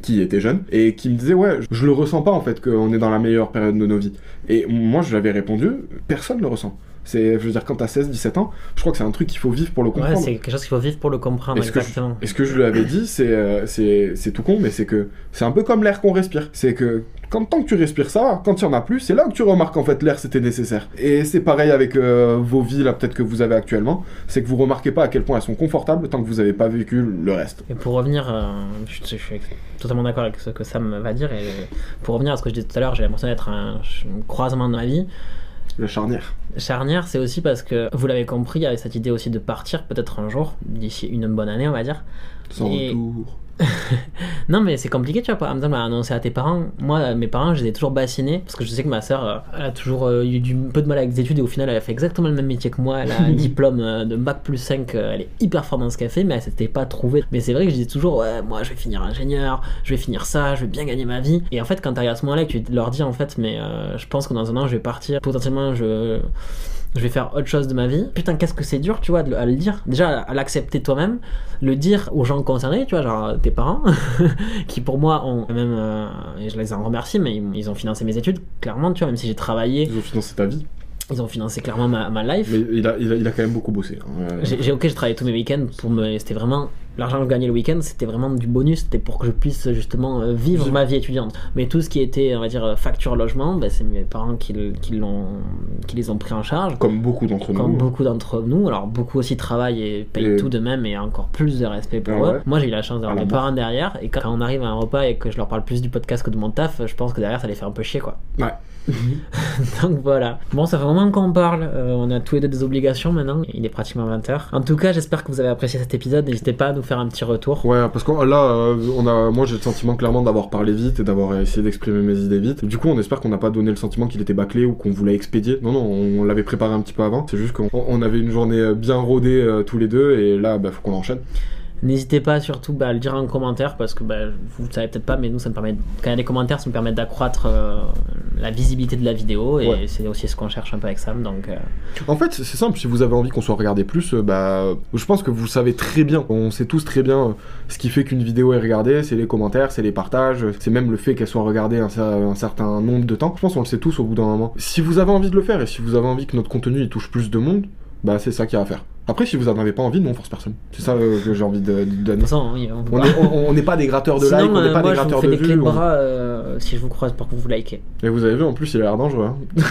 A: qui était jeune et qui me disait ouais je le ressens pas en fait qu'on est dans la meilleure période de nos vies et moi je lui avais répondu personne le ressent c'est je veux dire quand t'as 16 17 ans je crois que c'est un truc qu'il faut vivre pour le
B: Ouais,
A: comprendre
B: c'est quelque chose qu'il faut vivre pour le comprendre,
A: et ce, que je,
B: exactement.
A: ce que je lui avais dit, c'est euh, c'est c'est tout con, mais c'est que c'est un peu comme l'air qu'on respire. C'est que quand tant que tu respires ça, quand il y en a plus, c'est là que tu remarques en fait l'air c'était nécessaire. Et c'est pareil avec euh, vos vies là peut-être que vous avez actuellement, c'est que vous remarquez pas à quel point elles sont confortables tant que vous avez pas vécu le reste.
B: Et pour revenir, euh, je, je suis totalement d'accord avec ce que Sam va dire. Et pour revenir à ce que je disais tout à l'heure, j'ai l'impression d'être un, un croisement de ma vie.
A: La charnière.
B: Charnière, c'est aussi parce que, vous l'avez compris, il y avait cette idée aussi de partir peut-être un jour, d'ici une bonne année, on va dire.
A: Sans
B: Et-
A: retour. *laughs*
B: Non, mais c'est compliqué, tu vois. Par exemple, à annoncer à tes parents. Moi, mes parents, je les ai toujours bassinés parce que je sais que ma soeur euh, elle a toujours euh, eu du peu de mal avec les études et au final, elle a fait exactement le même métier que moi. Elle a un *laughs* diplôme euh, de bac plus 5. euh, Elle est hyper forte dans ce qu'elle fait, mais elle s'était pas trouvée. Mais c'est vrai que je disais toujours, ouais, moi, je vais finir ingénieur, je vais finir ça, je vais bien gagner ma vie. Et en fait, quand t'arrives à ce moment-là, que tu leur dis, en fait, mais euh, je pense que dans un an, je vais partir. Potentiellement, je je vais faire autre chose de ma vie. Putain, qu'est-ce que c'est dur, tu vois, à le dire. Déjà, à l'accepter toi-même, le dire aux gens concernés, tu vois, genre tes parents, *laughs* qui pour moi ont même, euh, et je les en remercie, mais ils, ils ont financé mes études, clairement, tu vois, même si j'ai travaillé,
A: Ils ont financé ta vie.
B: ils ont financé clairement ma, ma life.
A: Mais il a, il a, il a quand même beaucoup bossé. hein.
B: J'ai, j'ai- ok, je travaillais tous mes week-ends pour me. C'était vraiment. L'argent que je gagnais le week-end, c'était vraiment du bonus, c'était pour que je puisse justement euh, vivre ma vie étudiante. Mais tout ce qui était, on va dire, euh, facture logement, bah, c'est mes parents qui, qui, l'ont, qui les ont pris en charge.
A: Comme beaucoup d'entre
B: Comme
A: nous.
B: beaucoup d'entre nous, alors beaucoup aussi travaillent et payent
A: Et-
B: tout de même et encore plus de respect pour
A: Ah
B: eux.
A: ouais.
B: Moi j'ai eu la chance d'avoir mes
A: mort.
B: parents derrière et quand on arrive à un repas et que je leur parle plus du podcast que de mon taf, je pense que derrière ça les fait un peu chier quoi.
A: Ouais. *laughs*
B: Donc voilà. Bon, ça fait vraiment qu'on parle. Euh, on a tous les deux des obligations maintenant. Il est pratiquement 20h. En tout cas, j'espère que vous avez apprécié cet épisode. N'hésitez pas à nous faire un petit retour.
A: Ouais, parce que là, euh, on a, moi j'ai le sentiment clairement d'avoir parlé vite et d'avoir essayé d'exprimer mes idées vite. Du coup, on espère qu'on n'a pas donné le sentiment qu'il était bâclé ou qu'on voulait expédier. Non, non, on l'avait préparé un petit peu avant. C'est juste qu'on on avait une journée bien rodée euh, tous les deux et là, bah, faut qu'on enchaîne.
B: N'hésitez pas surtout bah, à le dire en commentaire parce que bah, vous ne savez peut-être pas, mais nous, ça nous permet, quand il y a des commentaires, ça nous permet d'accroître euh, la visibilité de la vidéo et
A: Ouais.
B: c'est aussi ce qu'on cherche un peu avec Sam. Donc, euh,
A: En fait, c'est simple, si vous avez envie qu'on soit regardé plus, euh, bah, je pense que vous savez très bien, on sait tous très bien ce qui fait qu'une vidéo est regardée, c'est les commentaires, c'est les partages, c'est même le fait qu'elle soit regardée un, cer- un certain nombre de temps. Je pense qu'on le sait tous au bout d'un moment. Si vous avez envie de le faire et si vous avez envie que notre contenu il touche plus de monde, bah c'est ça qu'il y a à faire. Après, si vous en avez pas envie, nous on force personne. C'est ça euh, que j'ai envie de, donner.
B: oui, on
A: n'est pas des gratteurs de
B: Sinon,
A: like, on
B: euh,
A: n'est pas
B: moi,
A: des
B: je vous
A: gratteurs
B: fais
A: de
B: des clés de
A: on-
B: bras euh, si je vous croise pour que vous likez.
A: Et vous avez vu, en plus, il a l'air dangereux. hein. *laughs*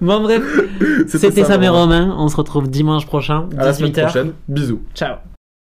B: Bon, bref, *laughs*
A: C'était
B: Sam et
A: vraiment.
B: Romain. On se retrouve dimanche prochain,
A: À la semaine
B: 18h.
A: prochaine. Bisous.
B: Ciao.